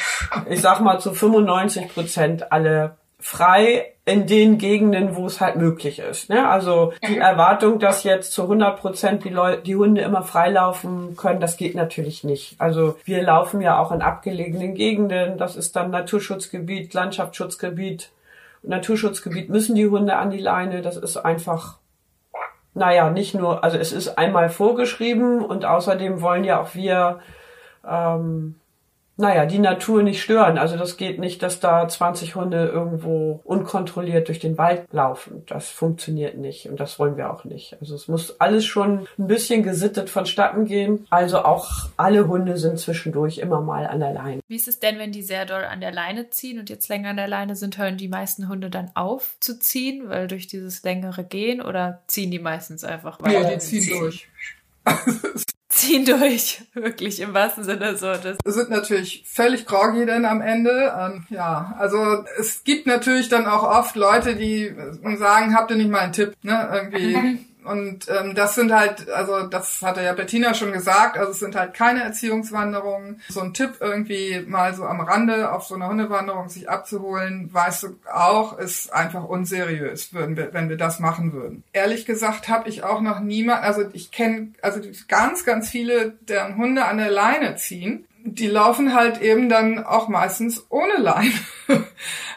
[SPEAKER 2] ich sag mal, zu 95 Prozent alle frei in den Gegenden, wo es halt möglich ist. Ne? Also die Erwartung, dass jetzt zu 100 Prozent die, die Hunde immer freilaufen können, das geht natürlich nicht. Also wir laufen ja auch in abgelegenen Gegenden. Das ist dann Naturschutzgebiet, Landschaftsschutzgebiet. Naturschutzgebiet müssen die Hunde an die Leine. Das ist einfach naja, nicht nur, also es ist einmal vorgeschrieben und außerdem wollen ja auch wir ähm, naja, die Natur nicht stören. Also das geht nicht, dass da 20 Hunde irgendwo unkontrolliert durch den Wald laufen. Das funktioniert nicht und das wollen wir auch nicht. Also es muss alles schon ein bisschen gesittet vonstatten gehen. Also auch alle Hunde sind zwischendurch immer mal an der Leine.
[SPEAKER 3] Wie ist es denn, wenn die sehr doll an der Leine ziehen und jetzt länger an der Leine sind, hören die meisten Hunde dann auf zu ziehen, weil durch dieses längere Gehen oder ziehen die meistens einfach
[SPEAKER 1] weiter? Ja, die ziehen durch. (laughs)
[SPEAKER 3] ziehen durch, (laughs) wirklich im wahrsten Sinne so.
[SPEAKER 1] Das sind natürlich völlig groggy dann am Ende. Ähm, ja, also es gibt natürlich dann auch oft Leute, die sagen, habt ihr nicht mal einen Tipp, ne? Irgendwie (laughs) Und ähm, das sind halt, also das hatte ja Bettina schon gesagt, also es sind halt keine Erziehungswanderungen. So ein Tipp irgendwie mal so am Rande auf so einer Hundewanderung sich abzuholen, weißt du auch, ist einfach unseriös, würden wir, wenn wir das machen würden. Ehrlich gesagt habe ich auch noch niemand, also ich kenne also ganz, ganz viele, deren Hunde an der Leine ziehen die laufen halt eben dann auch meistens ohne Leine. (laughs)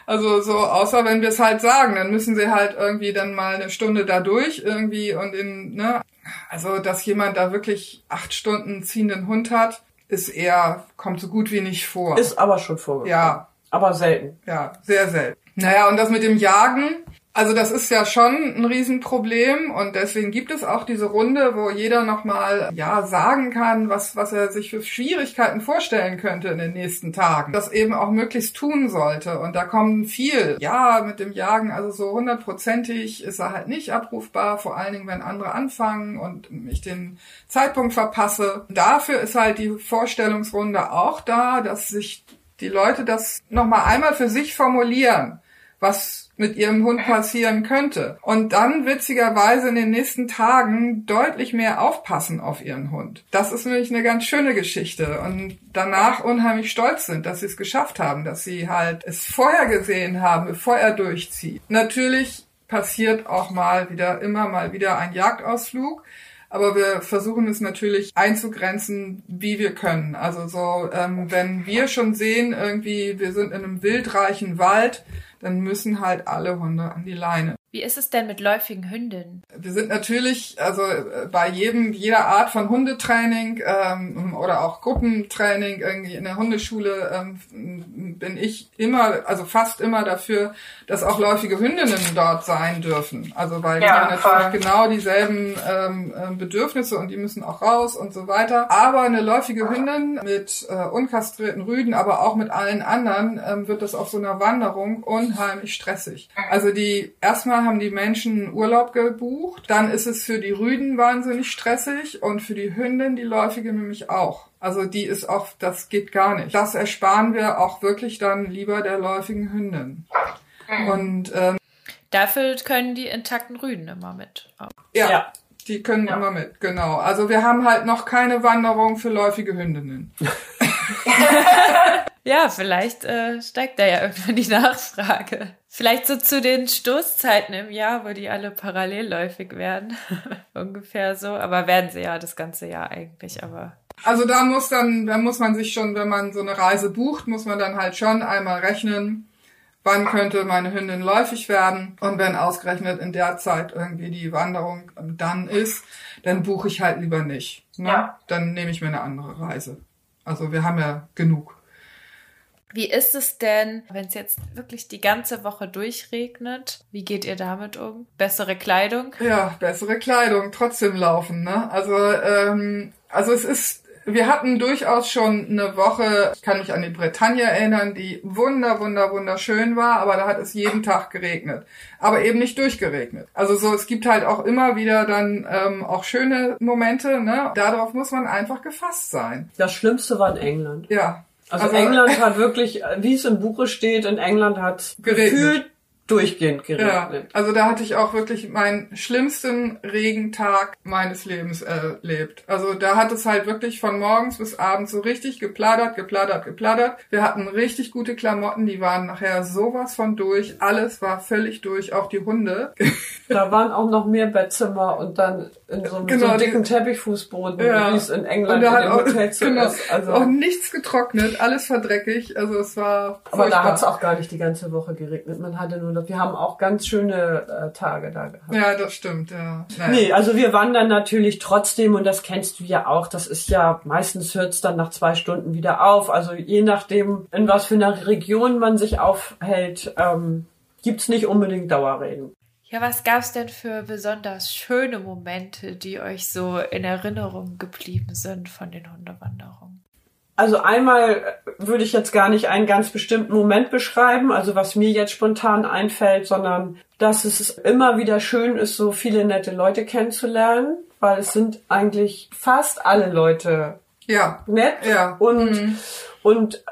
[SPEAKER 1] also so, außer wenn wir es halt sagen, dann müssen sie halt irgendwie dann mal eine Stunde da durch irgendwie und in, ne, also dass jemand da wirklich acht Stunden ziehenden Hund hat, ist eher, kommt so gut wie nicht vor.
[SPEAKER 2] Ist aber schon vorgekommen.
[SPEAKER 1] Ja.
[SPEAKER 2] Aber selten.
[SPEAKER 1] Ja, sehr selten. Naja, und das mit dem Jagen, also das ist ja schon ein Riesenproblem und deswegen gibt es auch diese Runde, wo jeder nochmal ja sagen kann, was, was er sich für Schwierigkeiten vorstellen könnte in den nächsten Tagen. Das eben auch möglichst tun sollte. Und da kommen viel. Ja, mit dem Jagen, also so hundertprozentig ist er halt nicht abrufbar, vor allen Dingen, wenn andere anfangen und ich den Zeitpunkt verpasse. Dafür ist halt die Vorstellungsrunde auch da, dass sich die Leute das nochmal einmal für sich formulieren, was mit ihrem Hund passieren könnte. Und dann witzigerweise in den nächsten Tagen deutlich mehr aufpassen auf ihren Hund. Das ist nämlich eine ganz schöne Geschichte und danach unheimlich stolz sind, dass sie es geschafft haben, dass sie halt es vorher gesehen haben, bevor er durchzieht. Natürlich passiert auch mal wieder, immer mal wieder ein Jagdausflug. Aber wir versuchen es natürlich einzugrenzen, wie wir können. Also so, ähm, wenn wir schon sehen, irgendwie, wir sind in einem wildreichen Wald, dann müssen halt alle Hunde an die Leine.
[SPEAKER 3] Wie ist es denn mit läufigen Hündinnen?
[SPEAKER 1] Wir sind natürlich, also äh, bei jedem, jeder Art von Hundetraining ähm, oder auch Gruppentraining irgendwie in der Hundeschule ähm, bin ich immer, also fast immer dafür, dass auch läufige Hündinnen dort sein dürfen. Also weil ja, die haben natürlich voll. genau dieselben ähm, äh, Bedürfnisse und die müssen auch raus und so weiter. Aber eine läufige Hündin mit äh, unkastrierten Rüden, aber auch mit allen anderen, ähm, wird das auf so einer Wanderung unheimlich stressig. Also die erstmal haben die Menschen Urlaub gebucht. Dann ist es für die Rüden wahnsinnig stressig und für die Hündin, die läufige, nämlich auch. Also die ist auch, das geht gar nicht. Das ersparen wir auch wirklich dann lieber der läufigen Hündin. Und ähm,
[SPEAKER 3] dafür können die intakten Rüden immer mit.
[SPEAKER 1] Ja, ja. die können ja. immer mit, genau. Also wir haben halt noch keine Wanderung für läufige Hündinnen. (laughs) (laughs)
[SPEAKER 3] ja, vielleicht äh, steigt da ja irgendwann die Nachfrage. Vielleicht so zu den Stoßzeiten im Jahr, wo die alle parallelläufig werden. (laughs) Ungefähr so. Aber werden sie ja das ganze Jahr eigentlich, aber.
[SPEAKER 1] Also da muss dann, da muss man sich schon, wenn man so eine Reise bucht, muss man dann halt schon einmal rechnen, wann könnte meine Hündin läufig werden. Und wenn ausgerechnet in der Zeit irgendwie die Wanderung dann ist, dann buche ich halt lieber nicht. Ne? Ja. Dann nehme ich mir eine andere Reise. Also wir haben ja genug.
[SPEAKER 3] Wie ist es denn, wenn es jetzt wirklich die ganze Woche durchregnet? Wie geht ihr damit um? Bessere Kleidung?
[SPEAKER 1] Ja, bessere Kleidung, trotzdem laufen. Ne? Also, ähm, also es ist wir hatten durchaus schon eine Woche, ich kann mich an die Bretagne erinnern, die wunder, wunder, wunderschön war, aber da hat es jeden Tag geregnet. Aber eben nicht durchgeregnet. Also so, es gibt halt auch immer wieder dann ähm, auch schöne Momente, ne? Darauf muss man einfach gefasst sein.
[SPEAKER 2] Das Schlimmste war in England.
[SPEAKER 1] Ja,
[SPEAKER 2] also, also England hat wirklich, wie es im Buche steht, in England hat geregnet. gefühlt durchgehend geregnet. Ja,
[SPEAKER 1] also da hatte ich auch wirklich meinen schlimmsten Regentag meines Lebens erlebt. Also da hat es halt wirklich von morgens bis abends so richtig geplattert, geplattert, geplattert. Wir hatten richtig gute Klamotten, die waren nachher sowas von durch. Alles war völlig durch, auch die Hunde.
[SPEAKER 2] Da waren auch noch mehr Bettzimmer und dann in so einem, genau, so einem dicken Teppichfußboden, ja. wie es in England in den Hotels
[SPEAKER 1] genau, ist. Also auch nichts getrocknet, alles verdreckig. Also es war
[SPEAKER 2] furchtbar. Aber da hat es auch gar nicht die ganze Woche geregnet. Man hatte nur wir haben auch ganz schöne äh, Tage da gehabt.
[SPEAKER 1] Ja, das stimmt, ja.
[SPEAKER 2] Naja. Nee, also wir wandern natürlich trotzdem und das kennst du ja auch. Das ist ja, meistens hört es dann nach zwei Stunden wieder auf. Also je nachdem, in was für einer Region man sich aufhält, ähm, gibt's nicht unbedingt Dauerreden.
[SPEAKER 3] Ja, was gab's denn für besonders schöne Momente, die euch so in Erinnerung geblieben sind von den Hundewanderungen?
[SPEAKER 2] Also einmal würde ich jetzt gar nicht einen ganz bestimmten Moment beschreiben, also was mir jetzt spontan einfällt, sondern dass es immer wieder schön ist, so viele nette Leute kennenzulernen, weil es sind eigentlich fast alle Leute
[SPEAKER 1] ja.
[SPEAKER 2] nett
[SPEAKER 1] ja.
[SPEAKER 2] und mhm. und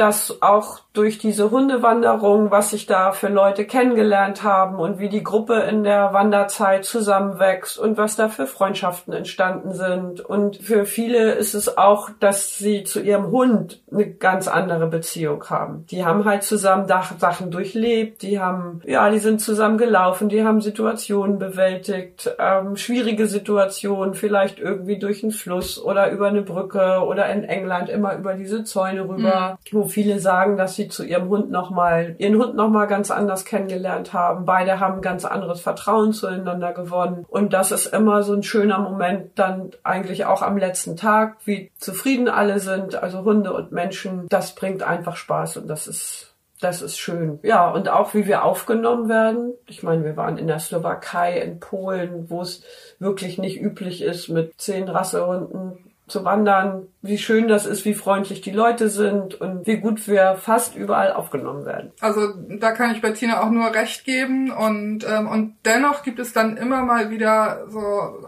[SPEAKER 2] dass auch durch diese Hundewanderung, was sich da für Leute kennengelernt haben und wie die Gruppe in der Wanderzeit zusammenwächst und was da für Freundschaften entstanden sind. Und für viele ist es auch, dass sie zu ihrem Hund eine ganz andere Beziehung haben. Die haben halt zusammen Sachen durchlebt, die haben, ja, die sind zusammen gelaufen, die haben Situationen bewältigt, ähm, schwierige Situationen, vielleicht irgendwie durch einen Fluss oder über eine Brücke oder in England immer über diese Zäune rüber, mhm. Viele sagen, dass sie zu ihrem Hund nochmal, ihren Hund nochmal ganz anders kennengelernt haben. Beide haben ganz anderes Vertrauen zueinander gewonnen. Und das ist immer so ein schöner Moment dann eigentlich auch am letzten Tag, wie zufrieden alle sind, also Hunde und Menschen. Das bringt einfach Spaß und das ist das ist schön. Ja, und auch wie wir aufgenommen werden. Ich meine, wir waren in der Slowakei, in Polen, wo es wirklich nicht üblich ist, mit zehn Rassehunden zu wandern, wie schön das ist, wie freundlich die Leute sind und wie gut wir fast überall aufgenommen werden.
[SPEAKER 1] Also da kann ich Bettina auch nur recht geben und ähm, und dennoch gibt es dann immer mal wieder so,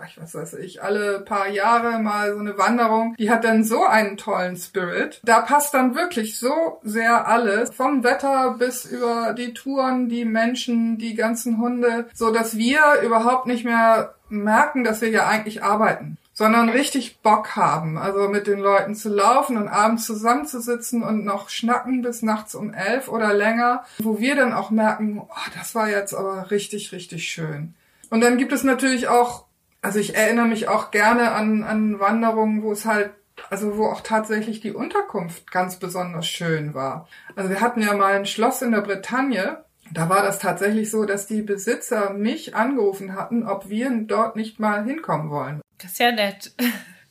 [SPEAKER 1] ich weiß weiß ich, alle paar Jahre mal so eine Wanderung, die hat dann so einen tollen Spirit. Da passt dann wirklich so sehr alles, vom Wetter bis über die Touren, die Menschen, die ganzen Hunde, so dass wir überhaupt nicht mehr merken, dass wir ja eigentlich arbeiten sondern richtig Bock haben, also mit den Leuten zu laufen und abends zusammenzusitzen und noch schnacken bis nachts um elf oder länger, wo wir dann auch merken, oh, das war jetzt aber richtig, richtig schön. Und dann gibt es natürlich auch, also ich erinnere mich auch gerne an, an Wanderungen, wo es halt also wo auch tatsächlich die Unterkunft ganz besonders schön war. Also wir hatten ja mal ein Schloss in der Bretagne. Da war das tatsächlich so, dass die Besitzer mich angerufen hatten, ob wir dort nicht mal hinkommen wollen.
[SPEAKER 3] Das ist ja nett. (laughs)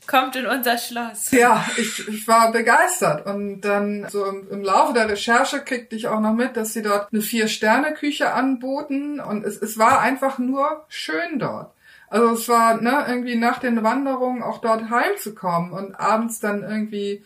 [SPEAKER 3] Kommt in unser Schloss.
[SPEAKER 1] Ja, ich, ich war begeistert. Und dann so im, im Laufe der Recherche kriegte ich auch noch mit, dass sie dort eine Vier-Sterne-Küche anboten. Und es, es war einfach nur schön dort. Also es war ne, irgendwie nach den Wanderungen auch dort heimzukommen und abends dann irgendwie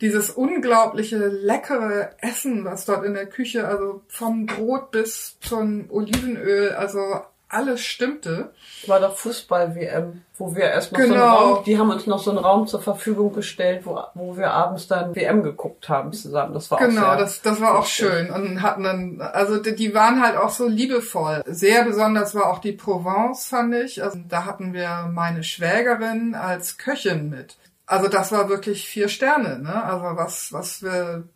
[SPEAKER 1] dieses unglaubliche leckere Essen, was dort in der Küche, also vom Brot bis zum Olivenöl, also alles stimmte.
[SPEAKER 2] War doch Fußball-WM, wo wir erst noch genau. so einen genau. Raum, die haben uns noch so einen Raum zur Verfügung gestellt, wo, wo wir abends dann WM geguckt haben zusammen. Das war
[SPEAKER 1] genau,
[SPEAKER 2] auch
[SPEAKER 1] sehr das, das war auch schön und hatten dann, also die, die waren halt auch so liebevoll. Sehr besonders war auch die Provence, fand ich. Also da hatten wir meine Schwägerin als Köchin mit. Also das war wirklich vier Sterne, ne? Also was, was wir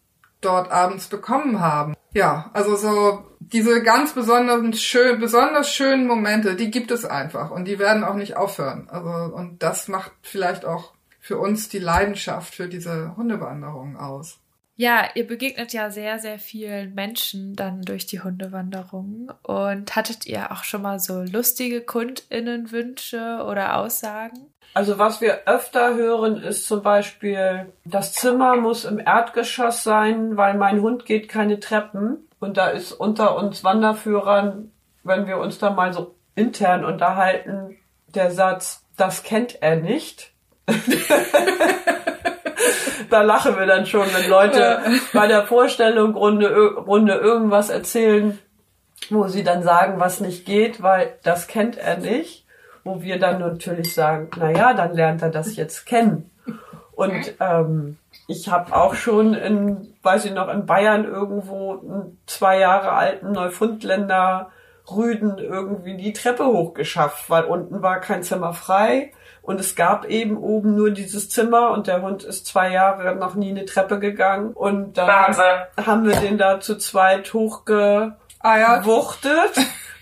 [SPEAKER 1] dort abends bekommen haben. Ja, also so diese ganz besonderen schön, besonders schönen Momente, die gibt es einfach und die werden auch nicht aufhören. Also und das macht vielleicht auch für uns die Leidenschaft für diese Hundewanderungen aus.
[SPEAKER 3] Ja, ihr begegnet ja sehr, sehr vielen Menschen dann durch die Hundewanderungen. Und hattet ihr auch schon mal so lustige KundInnenwünsche oder Aussagen?
[SPEAKER 2] Also was wir öfter hören, ist zum Beispiel, das Zimmer muss im Erdgeschoss sein, weil mein Hund geht keine Treppen. Und da ist unter uns Wanderführern, wenn wir uns da mal so intern unterhalten, der Satz, das kennt er nicht. (laughs) da lachen wir dann schon, wenn Leute bei der Vorstellung Runde, Runde irgendwas erzählen, wo sie dann sagen, was nicht geht, weil das kennt er nicht. Wo wir dann natürlich sagen, na ja, dann lernt er das jetzt kennen. Und ähm, ich habe auch schon in, weiß ich noch, in Bayern irgendwo einen zwei Jahre alten Neufundländer Rüden irgendwie die Treppe hochgeschafft, weil unten war kein Zimmer frei. Und es gab eben oben nur dieses Zimmer und der Hund ist zwei Jahre noch nie eine Treppe gegangen. Und dann Wahnsinn. haben wir den da zu zweit hochgewuchtet,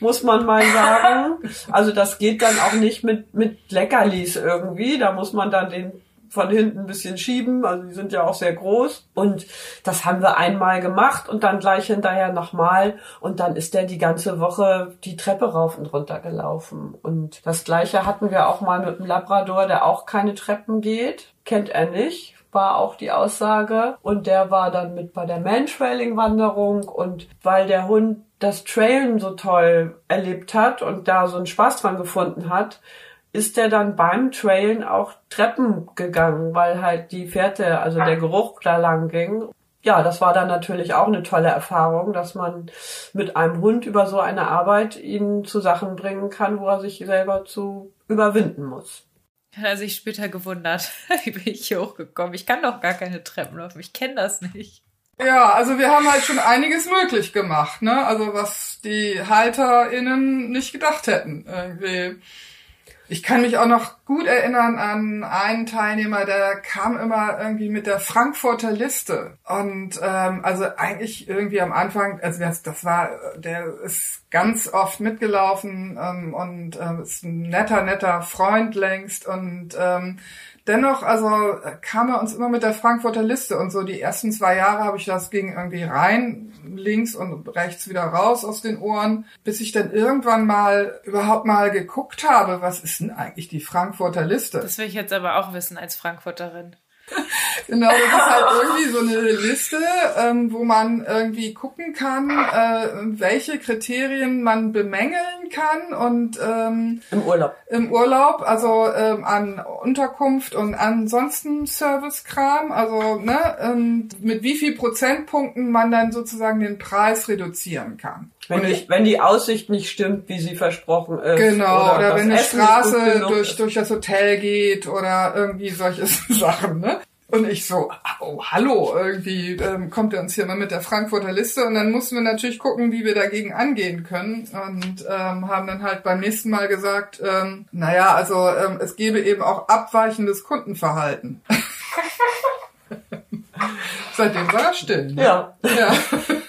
[SPEAKER 2] muss man mal sagen. Also das geht dann auch nicht mit, mit Leckerlis irgendwie, da muss man dann den von hinten ein bisschen schieben. Also die sind ja auch sehr groß. Und das haben wir einmal gemacht und dann gleich hinterher nochmal. Und dann ist der die ganze Woche die Treppe rauf und runter gelaufen. Und das gleiche hatten wir auch mal mit dem Labrador, der auch keine Treppen geht. Kennt er nicht war auch die Aussage. Und der war dann mit bei der Mantrailing-Wanderung. Und weil der Hund das Trailen so toll erlebt hat und da so einen Spaß dran gefunden hat, ist er dann beim Trailen auch Treppen gegangen, weil halt die Fährte, also der Geruch da lang ging. Ja, das war dann natürlich auch eine tolle Erfahrung, dass man mit einem Hund über so eine Arbeit ihn zu Sachen bringen kann, wo er sich selber zu überwinden muss.
[SPEAKER 3] Hat er sich später gewundert, (laughs) wie bin ich hier hochgekommen? Ich kann doch gar keine Treppen laufen, ich kenne das nicht.
[SPEAKER 1] Ja, also wir haben halt schon einiges möglich gemacht, ne? Also was die HalterInnen nicht gedacht hätten. Irgendwie. Ich kann mich auch noch gut erinnern an einen Teilnehmer, der kam immer irgendwie mit der Frankfurter Liste. Und ähm, also eigentlich irgendwie am Anfang, also das, das war, der ist ganz oft mitgelaufen ähm, und ähm, ist ein netter, netter Freund längst und ähm, dennoch, also kam er uns immer mit der Frankfurter Liste und so die ersten zwei Jahre habe ich das ging irgendwie rein, links und rechts wieder raus aus den Ohren, bis ich dann irgendwann mal überhaupt mal geguckt habe, was ist denn eigentlich die Frankfurter Liste?
[SPEAKER 3] Das will ich jetzt aber auch wissen als Frankfurterin.
[SPEAKER 1] Genau, das ist halt irgendwie so eine Liste, ähm, wo man irgendwie gucken kann, äh, welche Kriterien man bemängeln kann und ähm,
[SPEAKER 2] Im Urlaub.
[SPEAKER 1] im Urlaub, also ähm, an Unterkunft und ansonsten Servicekram, also ne, ähm, mit wie viel Prozentpunkten man dann sozusagen den Preis reduzieren kann.
[SPEAKER 2] Wenn
[SPEAKER 1] ich-
[SPEAKER 2] wenn die Aussicht nicht stimmt, wie sie versprochen ist.
[SPEAKER 1] Genau, oder,
[SPEAKER 2] das
[SPEAKER 1] wenn eine
[SPEAKER 2] Essen
[SPEAKER 1] Straße durch, durch das Hotel geht oder irgendwie solche (laughs) Sachen, ne? Und ich so, oh, hallo, irgendwie ähm, kommt er uns hier mal mit der Frankfurter Liste und dann mussten wir natürlich gucken, wie wir dagegen angehen können und ähm, haben dann halt beim nächsten Mal gesagt, ähm, naja, also ähm, es gäbe eben auch abweichendes Kundenverhalten. (laughs) Seitdem war er still. Ne?
[SPEAKER 2] Ja,
[SPEAKER 1] ja. (laughs)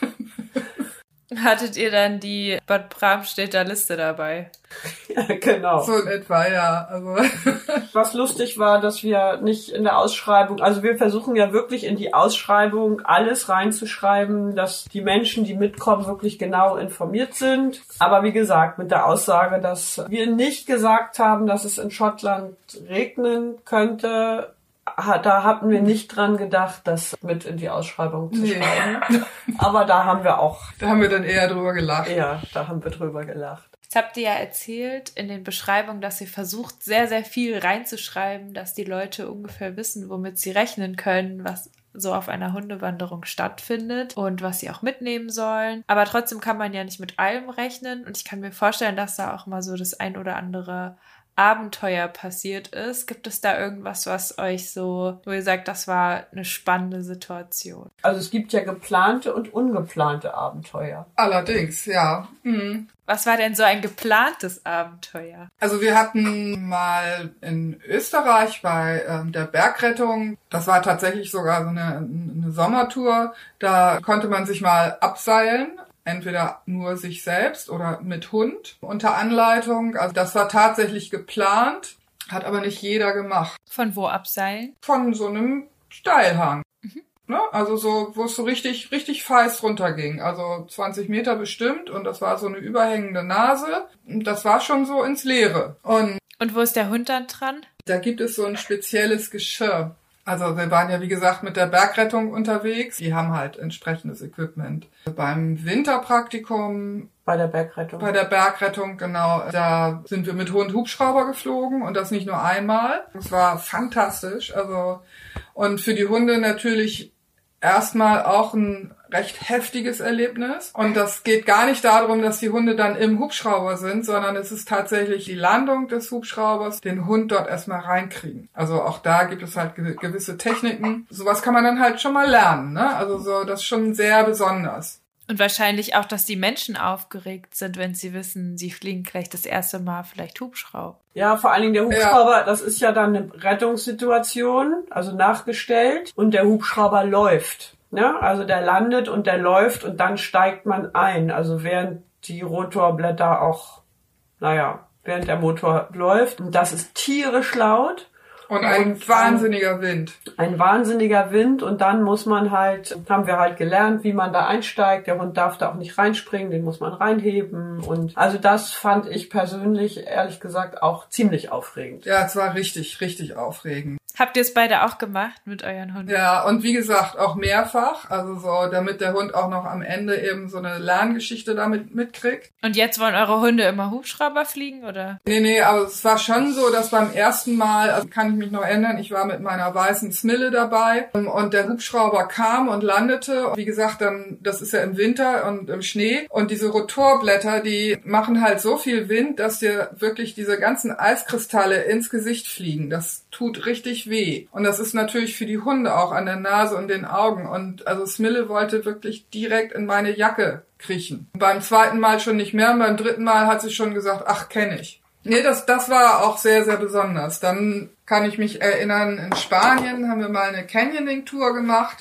[SPEAKER 3] Hattet ihr dann die Bad Bramstedter Liste dabei? (laughs)
[SPEAKER 2] genau.
[SPEAKER 1] So in etwa, ja. Also (laughs)
[SPEAKER 2] Was lustig war, dass wir nicht in der Ausschreibung, also wir versuchen ja wirklich in die Ausschreibung alles reinzuschreiben, dass die Menschen, die mitkommen, wirklich genau informiert sind. Aber wie gesagt, mit der Aussage, dass wir nicht gesagt haben, dass es in Schottland regnen könnte, da hatten wir nicht dran gedacht, das mit in die Ausschreibung zu
[SPEAKER 1] Nee.
[SPEAKER 2] schreiben. (laughs) Aber da haben wir auch,
[SPEAKER 1] da haben wir dann eher drüber gelacht.
[SPEAKER 2] ja, da haben wir drüber gelacht.
[SPEAKER 3] Jetzt habt ihr ja erzählt in den Beschreibungen, dass ihr versucht, sehr, sehr viel reinzuschreiben, dass die Leute ungefähr wissen, womit sie rechnen können, was so auf einer Hundewanderung stattfindet und was sie auch mitnehmen sollen. Aber trotzdem kann man ja nicht mit allem rechnen und ich kann mir vorstellen, dass da auch mal so das ein oder andere Abenteuer passiert ist. Gibt es da irgendwas, was euch so, wo ihr sagt, das war eine spannende Situation?
[SPEAKER 2] Also es gibt ja geplante und ungeplante Abenteuer.
[SPEAKER 1] Allerdings, ja. Mhm.
[SPEAKER 3] Was war denn so ein geplantes Abenteuer?
[SPEAKER 1] Also wir hatten mal in Österreich bei ähm, der Bergrettung, das war tatsächlich sogar so eine, eine Sommertour, da konnte man sich mal abseilen. Entweder nur sich selbst oder mit Hund unter Anleitung. Also das war tatsächlich geplant, hat aber nicht jeder gemacht.
[SPEAKER 3] Von wo abseilen?
[SPEAKER 1] Von so einem Steilhang. Ne? Also so, wo es so richtig, richtig feiß runterging. Also 20 Meter bestimmt und das war so eine überhängende Nase. Das war schon so ins Leere. Und
[SPEAKER 3] Und wo ist der Hund dann dran?
[SPEAKER 1] da gibt es so ein spezielles Geschirr. Also wir waren ja wie gesagt mit der Bergrettung unterwegs. Die haben halt entsprechendes Equipment. Beim Winterpraktikum
[SPEAKER 2] Bei der Bergrettung.
[SPEAKER 1] bei der Bergrettung, genau, da sind wir mit Hund Hubschrauber geflogen und das nicht nur einmal. Das war fantastisch. Also und für die Hunde natürlich erstmal auch ein recht heftiges Erlebnis. Und das geht gar nicht darum, dass die Hunde dann im Hubschrauber sind, sondern es ist tatsächlich die Landung des Hubschraubers, den Hund dort erstmal reinkriegen. Also auch da gibt es halt ge- gewisse Techniken. Sowas kann man dann halt schon mal lernen. Ne? Also so, das ist schon sehr besonders.
[SPEAKER 3] Und wahrscheinlich auch, dass die Menschen aufgeregt sind, wenn sie wissen, sie fliegen gleich das erste Mal vielleicht Hubschrauber.
[SPEAKER 2] Ja, vor allen Dingen der Hubschrauber, das ist ja dann eine Rettungssituation, also nachgestellt, und der Hubschrauber läuft. Ne? Also der landet und der läuft und dann steigt man ein. Also während die Rotorblätter auch, naja, während der Motor läuft. Und das ist tierisch laut.
[SPEAKER 1] Und ein
[SPEAKER 2] Und,
[SPEAKER 1] wahnsinniger Wind.
[SPEAKER 2] Ein wahnsinniger Wind und dann muss man halt, haben wir halt gelernt, wie man da einsteigt. Der Hund darf da auch nicht reinspringen, den muss man reinheben. Und also das fand ich persönlich, ehrlich gesagt, auch ziemlich aufregend.
[SPEAKER 1] Ja, es war richtig, richtig aufregend.
[SPEAKER 3] Habt ihr es beide auch gemacht mit euren Hunden?
[SPEAKER 1] Ja, und wie gesagt, auch mehrfach, also so, damit der Hund auch noch am Ende eben so eine Lerngeschichte damit mitkriegt.
[SPEAKER 3] Und jetzt wollen eure Hunde immer Hubschrauber fliegen, oder?
[SPEAKER 1] Nee, nee, aber es war schon so, dass beim ersten Mal, also kann ich mich noch erinnern, ich war mit meiner weißen Smille dabei ähm, und der Hubschrauber kam und landete. Wie gesagt, dann, das ist ja im Winter und im Schnee und diese Rotorblätter, die machen halt so viel Wind, dass dir wirklich diese ganzen Eiskristalle ins Gesicht fliegen. Das tut richtig weh. Und das ist natürlich für die Hunde auch an der Nase und den Augen. Und also Smille wollte wirklich direkt in meine Jacke kriechen. Beim zweiten Mal schon nicht mehr und beim dritten Mal hat sie schon gesagt, ach, kenne ich. Nee, das, das war auch sehr, sehr besonders. Dann kann ich mich erinnern, in Spanien haben wir mal eine Canyoning-Tour gemacht.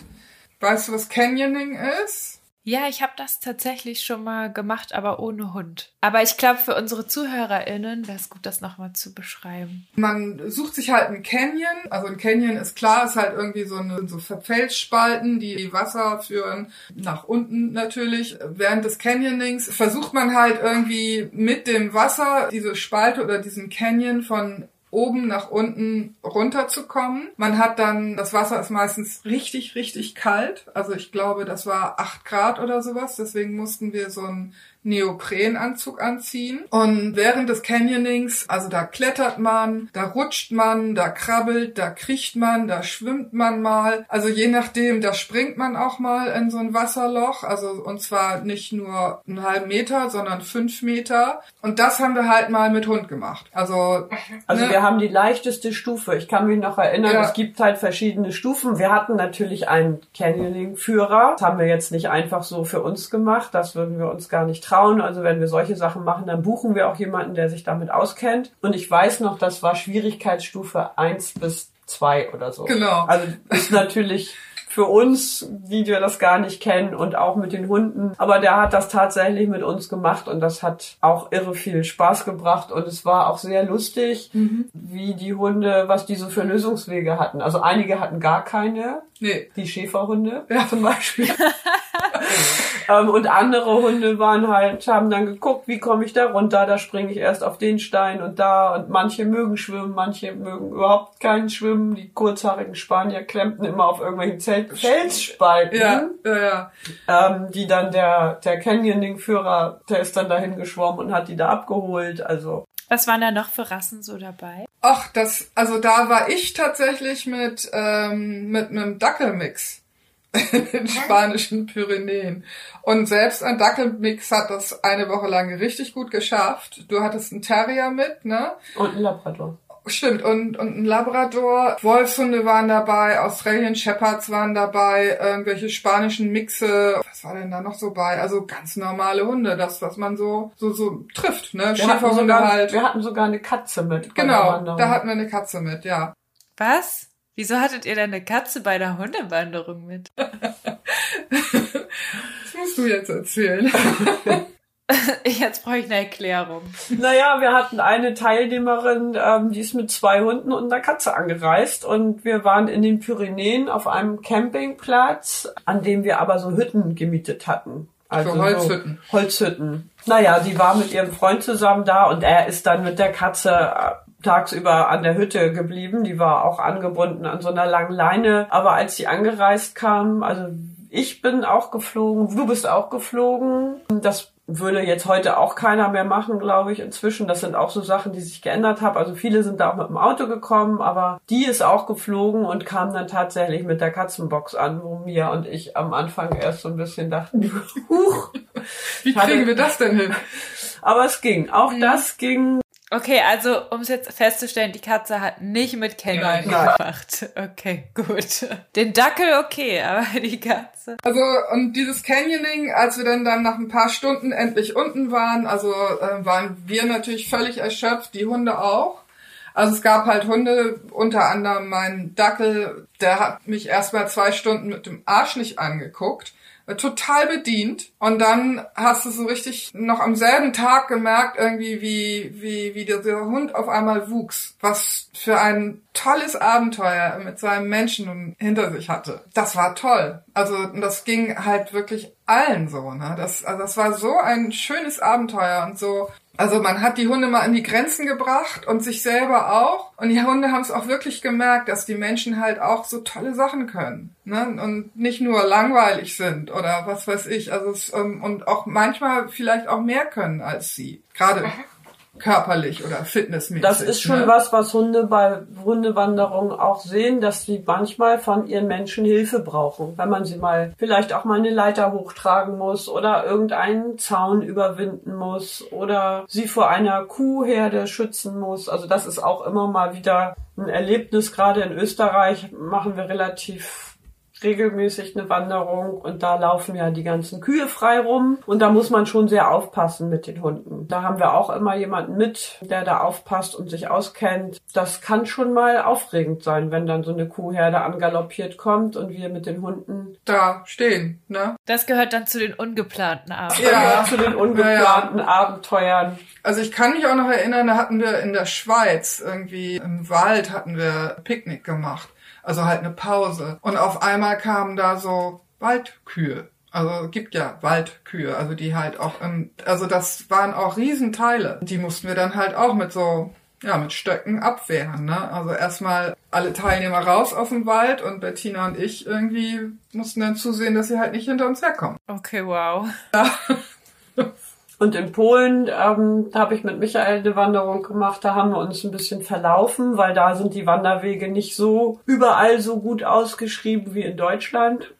[SPEAKER 1] Weißt du, was Canyoning ist?
[SPEAKER 3] Ja, ich habe das tatsächlich schon mal gemacht, aber ohne Hund. Aber ich glaube, für unsere ZuhörerInnen wäre es gut, das nochmal zu beschreiben.
[SPEAKER 1] Man sucht sich halt einen Canyon. Also ein Canyon ist klar, ist halt irgendwie so eine so Felsspalten, die Wasser führen nach unten natürlich. Während des Canyonings versucht man halt irgendwie mit dem Wasser diese Spalte oder diesen Canyon von oben nach unten runterzukommen. Man hat dann, das Wasser ist meistens richtig, richtig kalt. Also ich glaube, das war acht Grad oder sowas. Deswegen mussten wir so ein Neoprenanzug anziehen. Und während des Canyonings, also da klettert man, da rutscht man, da krabbelt, da kriecht man, da schwimmt man mal. Also je nachdem, da springt man auch mal in so ein Wasserloch. Also und zwar nicht nur einen halben Meter, sondern fünf Meter. Und das haben wir halt mal mit Hund gemacht. Also,
[SPEAKER 2] also ne? wir haben die leichteste Stufe. Ich kann mich noch erinnern, ja. es gibt halt verschiedene Stufen. Wir hatten natürlich einen Canyoning-Führer. Das haben wir jetzt nicht einfach so für uns gemacht. Das würden wir uns gar nicht trauen. Also wenn wir solche Sachen machen, dann buchen wir auch jemanden, der sich damit auskennt. Und ich weiß noch, das war Schwierigkeitsstufe eins bis zwei oder so.
[SPEAKER 1] Genau.
[SPEAKER 2] Also ist natürlich für uns, die wir das gar nicht kennen und auch mit den Hunden. Aber der hat das tatsächlich mit uns gemacht und das hat auch irre viel Spaß gebracht und es war auch sehr lustig, mhm. wie die Hunde, was die so für Lösungswege hatten. Also einige hatten gar keine.
[SPEAKER 1] Nee.
[SPEAKER 2] Die Schäferhunde ja. zum Beispiel. (laughs) Ähm, und andere Hunde waren halt, haben dann geguckt, wie komme ich da runter, da springe ich erst auf den Stein und da und manche mögen schwimmen, manche mögen überhaupt keinen Schwimmen. Die kurzhaarigen Spanier klemmten immer auf irgendwelchen Zelt Felsspalten.
[SPEAKER 1] Ja, ja, ja.
[SPEAKER 2] Ähm, die dann der, der Canyoning-Führer, der ist dann dahin geschwommen und hat die da abgeholt, also.
[SPEAKER 3] Was waren da noch für Rassen so dabei?
[SPEAKER 1] Ach, das, also da war ich tatsächlich mit, ähm, mit einem Dackelmix (laughs) den spanischen Pyrenäen. Und selbst ein Dackelmix hat das eine Woche lang richtig gut geschafft. Du hattest einen Terrier mit, ne?
[SPEAKER 2] Und einen Labrador.
[SPEAKER 1] Stimmt, und, und ein Labrador, Wolfshunde waren dabei, Australian Shepherds waren dabei, irgendwelche spanischen Mixe, was war denn da noch so bei? Also ganz normale Hunde, das, was man so, so, so trifft, ne?
[SPEAKER 2] Wir hatten, sogar, halt. wir hatten sogar eine Katze mit.
[SPEAKER 1] Genau, da hatten wir eine Katze mit, ja.
[SPEAKER 3] Was? Wieso hattet ihr denn eine Katze bei der Hundewanderung mit? das
[SPEAKER 1] musst du jetzt erzählen. (laughs)
[SPEAKER 3] Jetzt brauche ich eine Erklärung.
[SPEAKER 2] Naja, wir hatten eine Teilnehmerin, ähm, die ist mit zwei Hunden und einer Katze angereist und wir waren in den Pyrenäen auf einem Campingplatz, an dem wir aber so Hütten gemietet hatten.
[SPEAKER 1] Also so Holzhütten.
[SPEAKER 2] So Holzhütten. Naja, sie war mit ihrem Freund zusammen da und er ist dann mit der Katze äh, tagsüber an der Hütte geblieben. Die war auch angebunden an so einer langen Leine. Aber als sie angereist kam, also ich bin auch geflogen, du bist auch geflogen. Das würde jetzt heute auch keiner mehr machen, glaube ich, inzwischen. Das sind auch so Sachen, die sich geändert haben. Also viele sind da auch mit dem Auto gekommen, aber die ist auch geflogen und kam dann tatsächlich mit der Katzenbox an, wo Mia und ich am Anfang erst so ein bisschen dachten, (laughs) huch.
[SPEAKER 1] Wie kriegen wir das denn hin?
[SPEAKER 2] Aber es ging. Auch mhm. das ging
[SPEAKER 3] Okay, also um es jetzt festzustellen, die Katze hat nicht mit Canyon gemacht. Okay, gut. Den Dackel okay, aber (laughs) die Katze.
[SPEAKER 1] Also und dieses Canyoning, als wir dann dann nach ein paar Stunden endlich unten waren, also äh, waren wir natürlich völlig erschöpft, die Hunde auch. Also es gab halt Hunde, unter anderem mein Dackel, der hat mich erst mal zwei Stunden mit dem Arsch nicht angeguckt total bedient. Und dann hast du so richtig noch am selben Tag gemerkt, irgendwie, wie, wie, wie der, der Hund auf einmal wuchs. Was für ein tolles Abenteuer mit seinem Menschen hinter sich hatte. Das war toll. Also das ging halt wirklich allen so. Ne? Das, also das war so ein schönes Abenteuer und so also man hat die Hunde mal an die Grenzen gebracht und sich selber auch. Und die Hunde haben es auch wirklich gemerkt, dass die Menschen halt auch so tolle Sachen können. Ne? Und nicht nur langweilig sind oder was weiß ich. Also es, ähm, und auch manchmal vielleicht auch mehr können als sie. Gerade körperlich oder fitnessmäßig.
[SPEAKER 2] Das ist schon
[SPEAKER 1] ne?
[SPEAKER 2] was, was Hunde bei Hundewanderungen auch sehen, dass sie manchmal von ihren Menschen Hilfe brauchen. Wenn man sie mal vielleicht auch mal eine Leiter hochtragen muss oder irgendeinen Zaun überwinden muss oder sie vor einer Kuhherde schützen muss. Also das ist auch immer mal wieder ein Erlebnis. Gerade in Österreich machen wir relativ regelmäßig eine Wanderung und da laufen ja die ganzen Kühe frei rum und da muss man schon sehr aufpassen mit den Hunden. Da haben wir auch immer jemanden mit, der da aufpasst und sich auskennt. Das kann schon mal aufregend sein, wenn dann so eine Kuhherde angaloppiert kommt und wir mit den Hunden
[SPEAKER 1] da stehen, ne?
[SPEAKER 3] Das gehört dann zu den ungeplanten Abenteuern.
[SPEAKER 2] Ja, zu den ungeplanten ja, ja. Abenteuern.
[SPEAKER 1] Also ich kann mich auch noch erinnern, da hatten wir in der Schweiz irgendwie im Wald hatten wir Picknick gemacht also halt eine Pause. Und auf einmal kamen da so Waldkühe. Also gibt ja Waldkühe, also die halt auch im, also das waren auch Riesenteile. Die mussten wir dann halt auch mit so, ja, mit Stöcken abwehren, ne? Also erstmal alle Teilnehmer raus aus dem Wald und Bettina und ich irgendwie mussten dann zusehen, dass sie halt nicht hinter uns herkommen.
[SPEAKER 3] Okay, wow.
[SPEAKER 1] Ja. (laughs) (laughs)
[SPEAKER 2] Und in Polen, ähm, habe ich mit Michael eine Wanderung gemacht, da haben wir uns ein bisschen verlaufen, weil da sind die Wanderwege nicht so überall so gut ausgeschrieben wie in Deutschland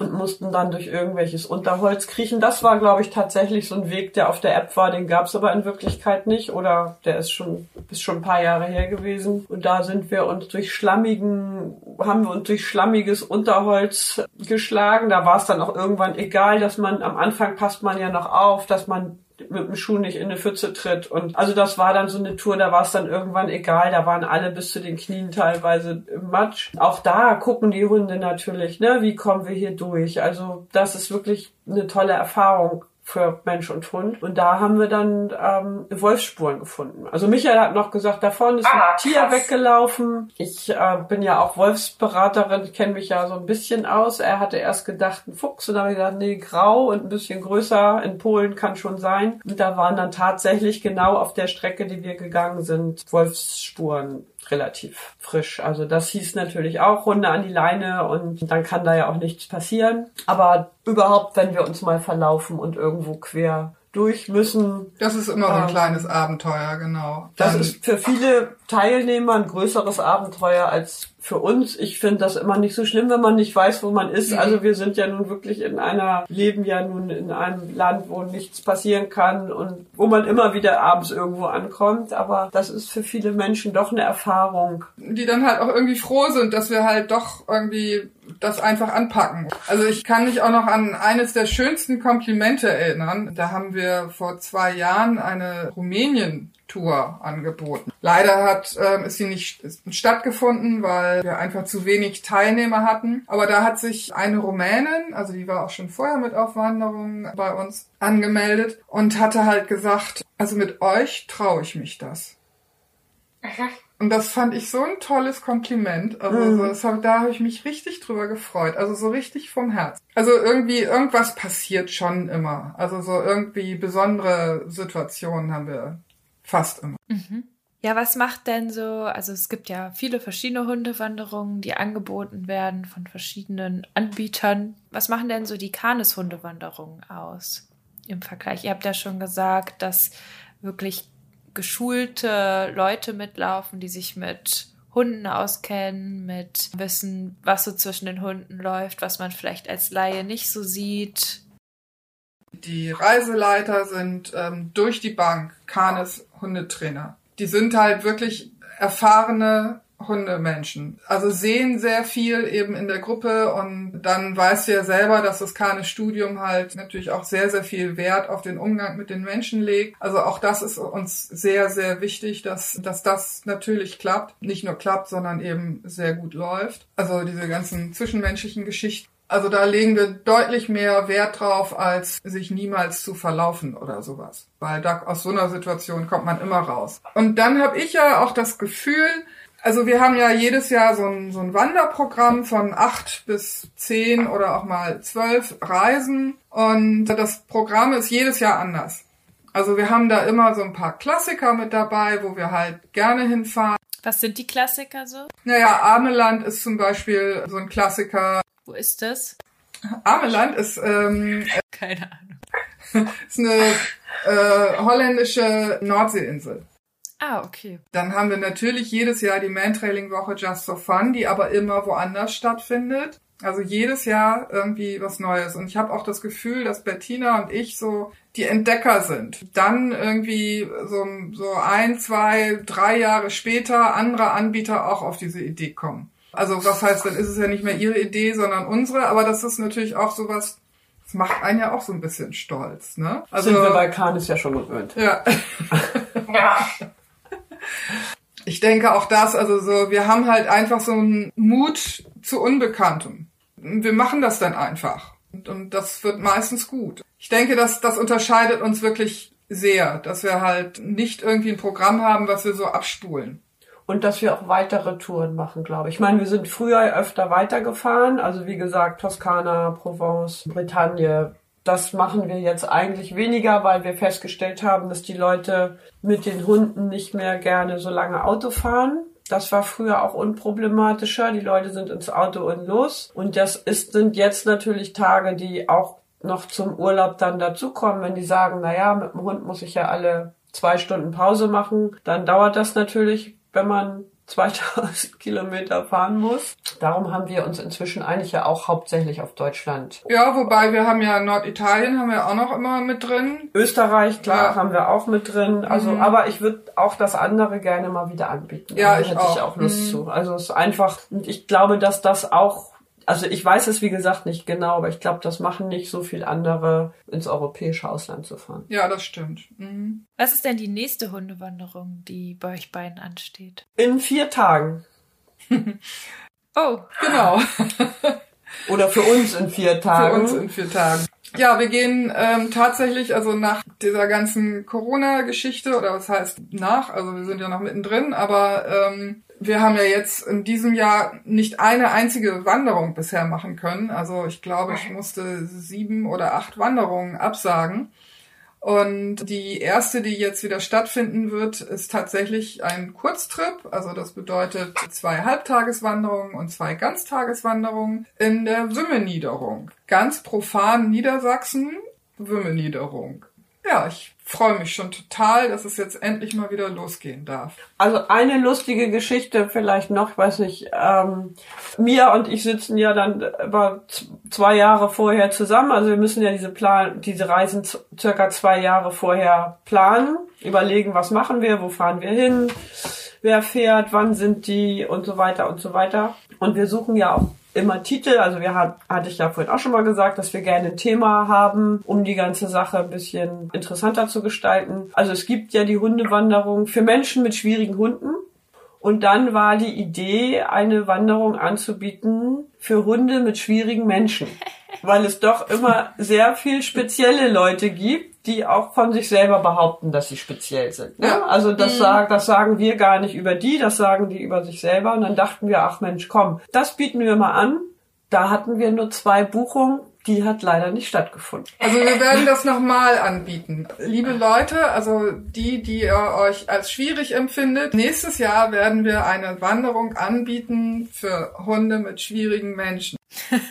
[SPEAKER 2] und mussten dann durch irgendwelches Unterholz kriechen. Das war, glaube ich, tatsächlich so ein Weg, der auf der App war, den gab es aber in Wirklichkeit nicht oder der ist schon ist schon ein paar Jahre her gewesen. Und da sind wir uns durch schlammigen, haben wir uns durch schlammiges Unterholz geschlagen. Da war es dann auch irgendwann egal, dass man am Anfang passt man ja noch auf, dass man mit dem Schuh nicht in eine Pfütze tritt. Und also das war dann so eine Tour, da war es dann irgendwann egal. Da waren alle bis zu den Knien teilweise im Matsch. Auch da gucken die Hunde natürlich, ne, wie kommen wir hier durch. Also das ist wirklich eine tolle Erfahrung für Mensch und Hund. Und da haben wir dann ähm, Wolfsspuren gefunden. Also Michael hat noch gesagt, da vorne ist ein ah, Tier weggelaufen. Ich äh, bin ja auch Wolfsberaterin, kenne mich ja so ein bisschen aus. Er hatte erst gedacht, ein Fuchs. Und dann habe ich gesagt, nee, grau und ein bisschen größer in Polen kann schon sein. Und da waren dann tatsächlich genau auf der Strecke, die wir gegangen sind, Wolfsspuren relativ frisch. Also das hieß natürlich auch Hunde an die Leine und dann kann da ja auch nichts passieren. Aber überhaupt, wenn wir uns mal verlaufen und irgendwo quer durch müssen.
[SPEAKER 1] Das ist immer so ein ähm, kleines Abenteuer, genau.
[SPEAKER 2] Das Dann ist für viele Teilnehmer ein größeres Abenteuer als für uns. Ich finde das immer nicht so schlimm, wenn man nicht weiß, wo man ist. Mhm. Also wir sind ja nun wirklich in einer, leben ja nun in einem Land, wo nichts passieren kann und wo man immer wieder abends irgendwo ankommt. Aber das ist für viele Menschen doch eine Erfahrung.
[SPEAKER 1] Die dann halt auch irgendwie froh sind, dass wir halt doch irgendwie das einfach anpacken. Also ich kann mich auch noch an eines der schönsten Komplimente erinnern. Da haben wir vor zwei Jahren eine Rumänien Tour angeboten. Leider hat, ähm, ist sie nicht stattgefunden, weil wir einfach zu wenig Teilnehmer hatten. Aber da hat sich eine Rumänin, also die war auch schon vorher mit auf Wanderungen bei uns, angemeldet und hatte halt gesagt, also mit euch traue ich mich das. Aha. Und das fand ich so ein tolles Kompliment. Also mhm. das hab, da habe ich mich richtig drüber gefreut. Also so richtig vom Herz. Also irgendwie irgendwas passiert schon immer. Also so irgendwie besondere Situationen haben wir Fast immer.
[SPEAKER 3] Mhm. Ja, was macht denn so, also es gibt ja viele verschiedene Hundewanderungen, die angeboten werden von verschiedenen Anbietern. Was machen denn so die Kanis-Hundewanderungen aus im Vergleich? Ihr habt ja schon gesagt, dass wirklich geschulte Leute mitlaufen, die sich mit Hunden auskennen, mit wissen, was so zwischen den Hunden läuft, was man vielleicht als Laie nicht so sieht.
[SPEAKER 1] Die Reiseleiter sind ähm, durch die Bank Kanis Hundetrainer. Die sind halt wirklich erfahrene Hundemenschen. Also sehen sehr viel eben in der Gruppe und dann weißt du ja selber, dass das Kanis Studium halt natürlich auch sehr, sehr viel Wert auf den Umgang mit den Menschen legt. Also auch das ist uns sehr, sehr wichtig, dass, dass das natürlich klappt. Nicht nur klappt, sondern eben sehr gut läuft. Also diese ganzen zwischenmenschlichen Geschichten also da legen wir deutlich mehr Wert drauf, als sich niemals zu verlaufen oder sowas. Weil da aus so einer Situation kommt man immer raus. Und dann habe ich ja auch das Gefühl, also wir haben ja jedes Jahr so ein, so ein Wanderprogramm von acht bis zehn oder auch mal zwölf Reisen. Und das Programm ist jedes Jahr anders. Also wir haben da immer so ein paar Klassiker mit dabei, wo wir halt gerne hinfahren.
[SPEAKER 3] Was sind die Klassiker so?
[SPEAKER 1] Naja, Armeland ist zum Beispiel so ein Klassiker.
[SPEAKER 3] Wo ist das?
[SPEAKER 1] Ameland ist, ähm, (laughs)
[SPEAKER 3] keine Ahnung. (laughs)
[SPEAKER 1] ist eine äh, holländische Nordseeinsel.
[SPEAKER 3] Ah, okay.
[SPEAKER 1] Dann haben wir natürlich jedes Jahr die Mantrailing-Woche Just for Fun, die aber immer woanders stattfindet. Also jedes Jahr irgendwie was Neues. Und ich habe auch das Gefühl, dass Bettina und ich so die Entdecker sind. Dann irgendwie so, so ein, zwei, drei Jahre später andere Anbieter auch auf diese Idee kommen. Also was heißt, dann ist es ja nicht mehr ihre Idee, sondern unsere. Aber das ist natürlich auch sowas, das macht einen ja auch so ein bisschen stolz. Ne?
[SPEAKER 2] Also, Sind wir bei Canis ja schon gewöhnt.
[SPEAKER 1] Ja. (laughs) ja. Ich denke auch das, also so, wir haben halt einfach so einen Mut zu Unbekanntem. Wir machen das dann einfach. Und, und das wird meistens gut. Ich denke, dass das unterscheidet uns wirklich sehr, dass wir halt nicht irgendwie ein Programm haben, was wir so abspulen.
[SPEAKER 2] Und dass wir auch weitere Touren machen, glaube ich. Ich meine, wir sind früher öfter weitergefahren. Also wie gesagt, Toskana, Provence, Bretagne, das machen wir jetzt eigentlich weniger, weil wir festgestellt haben, dass die Leute mit den Hunden nicht mehr gerne so lange Auto fahren. Das war früher auch unproblematischer. Die Leute sind ins Auto und los. Und das ist, sind jetzt natürlich Tage, die auch noch zum Urlaub dann dazukommen, wenn die sagen, na ja, mit dem Hund muss ich ja alle zwei Stunden Pause machen, dann dauert das natürlich, wenn man (laughs) 2000 Kilometer fahren muss. Darum haben wir uns inzwischen eigentlich ja auch hauptsächlich auf Deutschland.
[SPEAKER 1] Ja, wobei wir haben ja Norditalien haben wir auch noch immer mit drin.
[SPEAKER 2] Österreich, klar, ja. haben wir auch mit drin. Also, mhm. aber ich würde auch das andere gerne mal wieder anbieten.
[SPEAKER 1] Ja, ich
[SPEAKER 2] hätte
[SPEAKER 1] auch.
[SPEAKER 2] ich auch Lust mhm. zu. Also es ist einfach, und ich glaube, dass das auch also ich weiß es wie gesagt nicht genau, aber ich glaube, das machen nicht so viel andere, ins europäische Ausland zu fahren.
[SPEAKER 1] Ja, das stimmt. Mhm.
[SPEAKER 3] Was ist denn die nächste Hundewanderung, die bei euch beiden ansteht?
[SPEAKER 2] In vier Tagen.
[SPEAKER 3] oh, (laughs)
[SPEAKER 1] genau. (laughs)
[SPEAKER 2] Oder für uns in vier Tagen.
[SPEAKER 1] Für uns in vier Tagen. Ja, wir gehen ähm, tatsächlich, also nach dieser ganzen Corona-Geschichte, oder was heißt nach, also wir sind ja noch mittendrin, aber ähm, wir haben ja jetzt in diesem Jahr nicht eine einzige Wanderung bisher machen können. Also ich glaube, ich musste sieben oder acht Wanderungen absagen. Und die erste, die jetzt wieder stattfinden wird, ist tatsächlich ein Kurztrip. Also das bedeutet zwei Halbtageswanderungen und zwei Ganztageswanderungen in der Wümmeniederung. Ganz profan Niedersachsen, Wümmeniederung. Ja, ich freue mich schon total, dass es jetzt endlich mal wieder losgehen darf.
[SPEAKER 2] Also eine lustige Geschichte vielleicht noch, ich weiß nicht, ähm, Mia und ich sitzen ja dann über zwei Jahre vorher zusammen, also wir müssen ja diese Plan, diese Reisen circa zwei Jahre vorher planen, überlegen, was machen wir, wo fahren wir hin, wer fährt, wann sind die und so weiter und so weiter. Und wir suchen ja auch immer Titel. Also wir hat, hatte ich ja vorhin auch schon mal gesagt, dass wir gerne ein Thema haben, um die ganze Sache ein bisschen interessanter zu gestalten. Also es gibt ja die Hundewanderung für Menschen mit schwierigen Hunden. Und dann war die Idee, eine Wanderung anzubieten für Hunde mit schwierigen Menschen. Weil es doch immer sehr viel spezielle Leute gibt, die auch von sich selber behaupten, dass sie speziell sind. Ne? Ja. Also das, mhm. sagen, das sagen wir gar nicht über die, das sagen die über sich selber. Und dann dachten wir, ach Mensch, komm, das bieten wir mal an. Da hatten wir nur zwei Buchungen. Die hat leider nicht stattgefunden.
[SPEAKER 1] Also wir werden das nochmal anbieten. Liebe Leute, also die, die ihr euch als schwierig empfindet, nächstes Jahr werden wir eine Wanderung anbieten für Hunde mit schwierigen Menschen.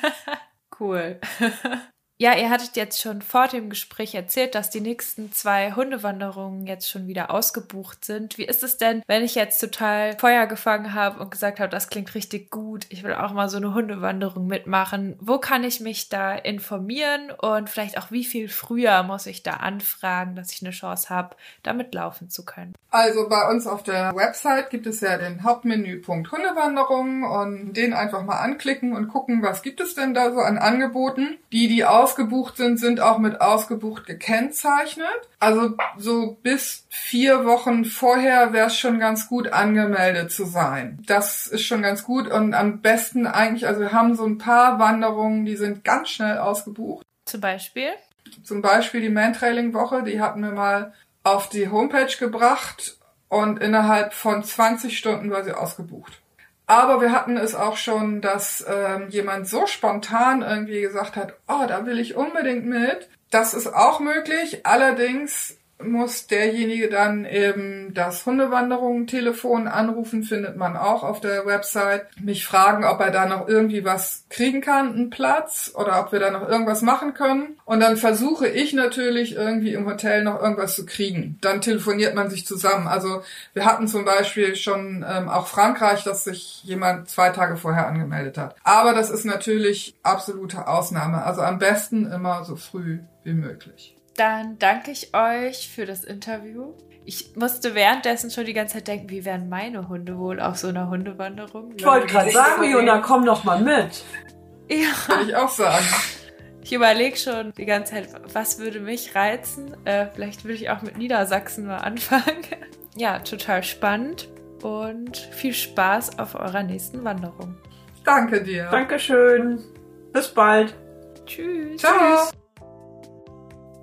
[SPEAKER 1] (laughs)
[SPEAKER 3] cool. (laughs) Ja, ihr hattet jetzt schon vor dem Gespräch erzählt, dass die nächsten zwei Hundewanderungen jetzt schon wieder ausgebucht sind. Wie ist es denn, wenn ich jetzt total Feuer gefangen habe und gesagt habe, das klingt richtig gut, ich will auch mal so eine Hundewanderung mitmachen? Wo kann ich mich da informieren und vielleicht auch wie viel früher muss ich da anfragen, dass ich eine Chance habe, damit laufen zu können?
[SPEAKER 1] Also bei uns auf der Website gibt es ja den Hauptmenüpunkt Hundewanderungen und den einfach mal anklicken und gucken, was gibt es denn da so an Angeboten, die die auch ausgebucht sind, sind auch mit ausgebucht gekennzeichnet. Also so bis vier Wochen vorher wäre es schon ganz gut angemeldet zu sein. Das ist schon ganz gut und am besten eigentlich, also wir haben so ein paar Wanderungen, die sind ganz schnell ausgebucht.
[SPEAKER 3] Zum Beispiel?
[SPEAKER 1] Zum Beispiel die Mantrailing-Woche, die hatten wir mal auf die Homepage gebracht und innerhalb von 20 Stunden war sie ausgebucht. Aber wir hatten es auch schon, dass ähm, jemand so spontan irgendwie gesagt hat, oh, da will ich unbedingt mit. Das ist auch möglich. Allerdings muss derjenige dann eben das Hundewanderungen-Telefon anrufen, findet man auch auf der Website. Mich fragen, ob er da noch irgendwie was kriegen kann, einen Platz, oder ob wir da noch irgendwas machen können. Und dann versuche ich natürlich irgendwie im Hotel noch irgendwas zu kriegen. Dann telefoniert man sich zusammen. Also wir hatten zum Beispiel schon ähm, auch Frankreich, dass sich jemand zwei Tage vorher angemeldet hat. Aber das ist natürlich absolute Ausnahme. Also am besten immer so früh wie möglich.
[SPEAKER 3] Dann danke ich euch für das Interview. Ich musste währenddessen schon die ganze Zeit denken, wie wären meine Hunde wohl auf so einer Hundewanderung?
[SPEAKER 2] Ich wollte gerade sagen, Jona, komm doch mal mit.
[SPEAKER 1] Ja. Würde ich auch sagen.
[SPEAKER 3] Ich überlege schon die ganze Zeit, was würde mich reizen? Äh, vielleicht würde ich auch mit Niedersachsen mal anfangen. (laughs) ja, total spannend und viel Spaß auf eurer nächsten Wanderung.
[SPEAKER 1] Danke dir.
[SPEAKER 2] Dankeschön. Bis bald.
[SPEAKER 3] Tschüss.
[SPEAKER 1] Ciao.
[SPEAKER 3] Tschüss.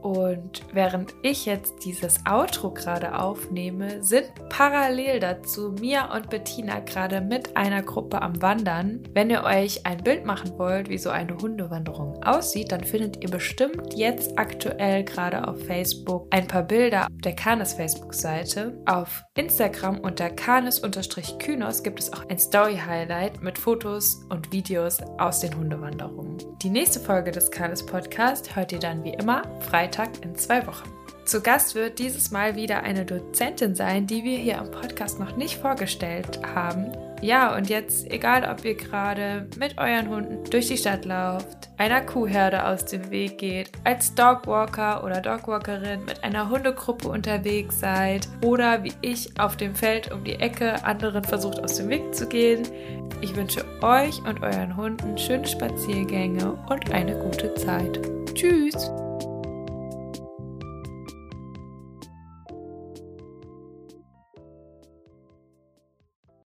[SPEAKER 3] Und während ich jetzt dieses Outro gerade aufnehme, sind parallel dazu Mia und Bettina gerade mit einer Gruppe am Wandern. Wenn ihr euch ein Bild machen wollt, wie so eine Hundewanderung aussieht, dann findet ihr bestimmt jetzt aktuell gerade auf Facebook ein paar Bilder auf der Canis Facebook-Seite. Auf Instagram unter canis-kynos gibt es auch ein Story-Highlight mit Fotos und Videos aus den Hundewanderungen. Die nächste Folge des Canis Podcast hört ihr dann wie immer Freitag Freitag in zwei Wochen. Zu Gast wird dieses Mal wieder eine Dozentin sein, die wir hier am Podcast noch nicht vorgestellt haben. Ja, und jetzt, egal ob ihr gerade mit euren Hunden durch die Stadt lauft, einer Kuhherde aus dem Weg geht, als Dogwalker oder Dogwalkerin mit einer Hundegruppe unterwegs seid oder wie ich auf dem Feld um die Ecke anderen versucht aus dem Weg zu gehen, ich wünsche euch und euren Hunden schöne Spaziergänge und eine gute Zeit. Tschüss!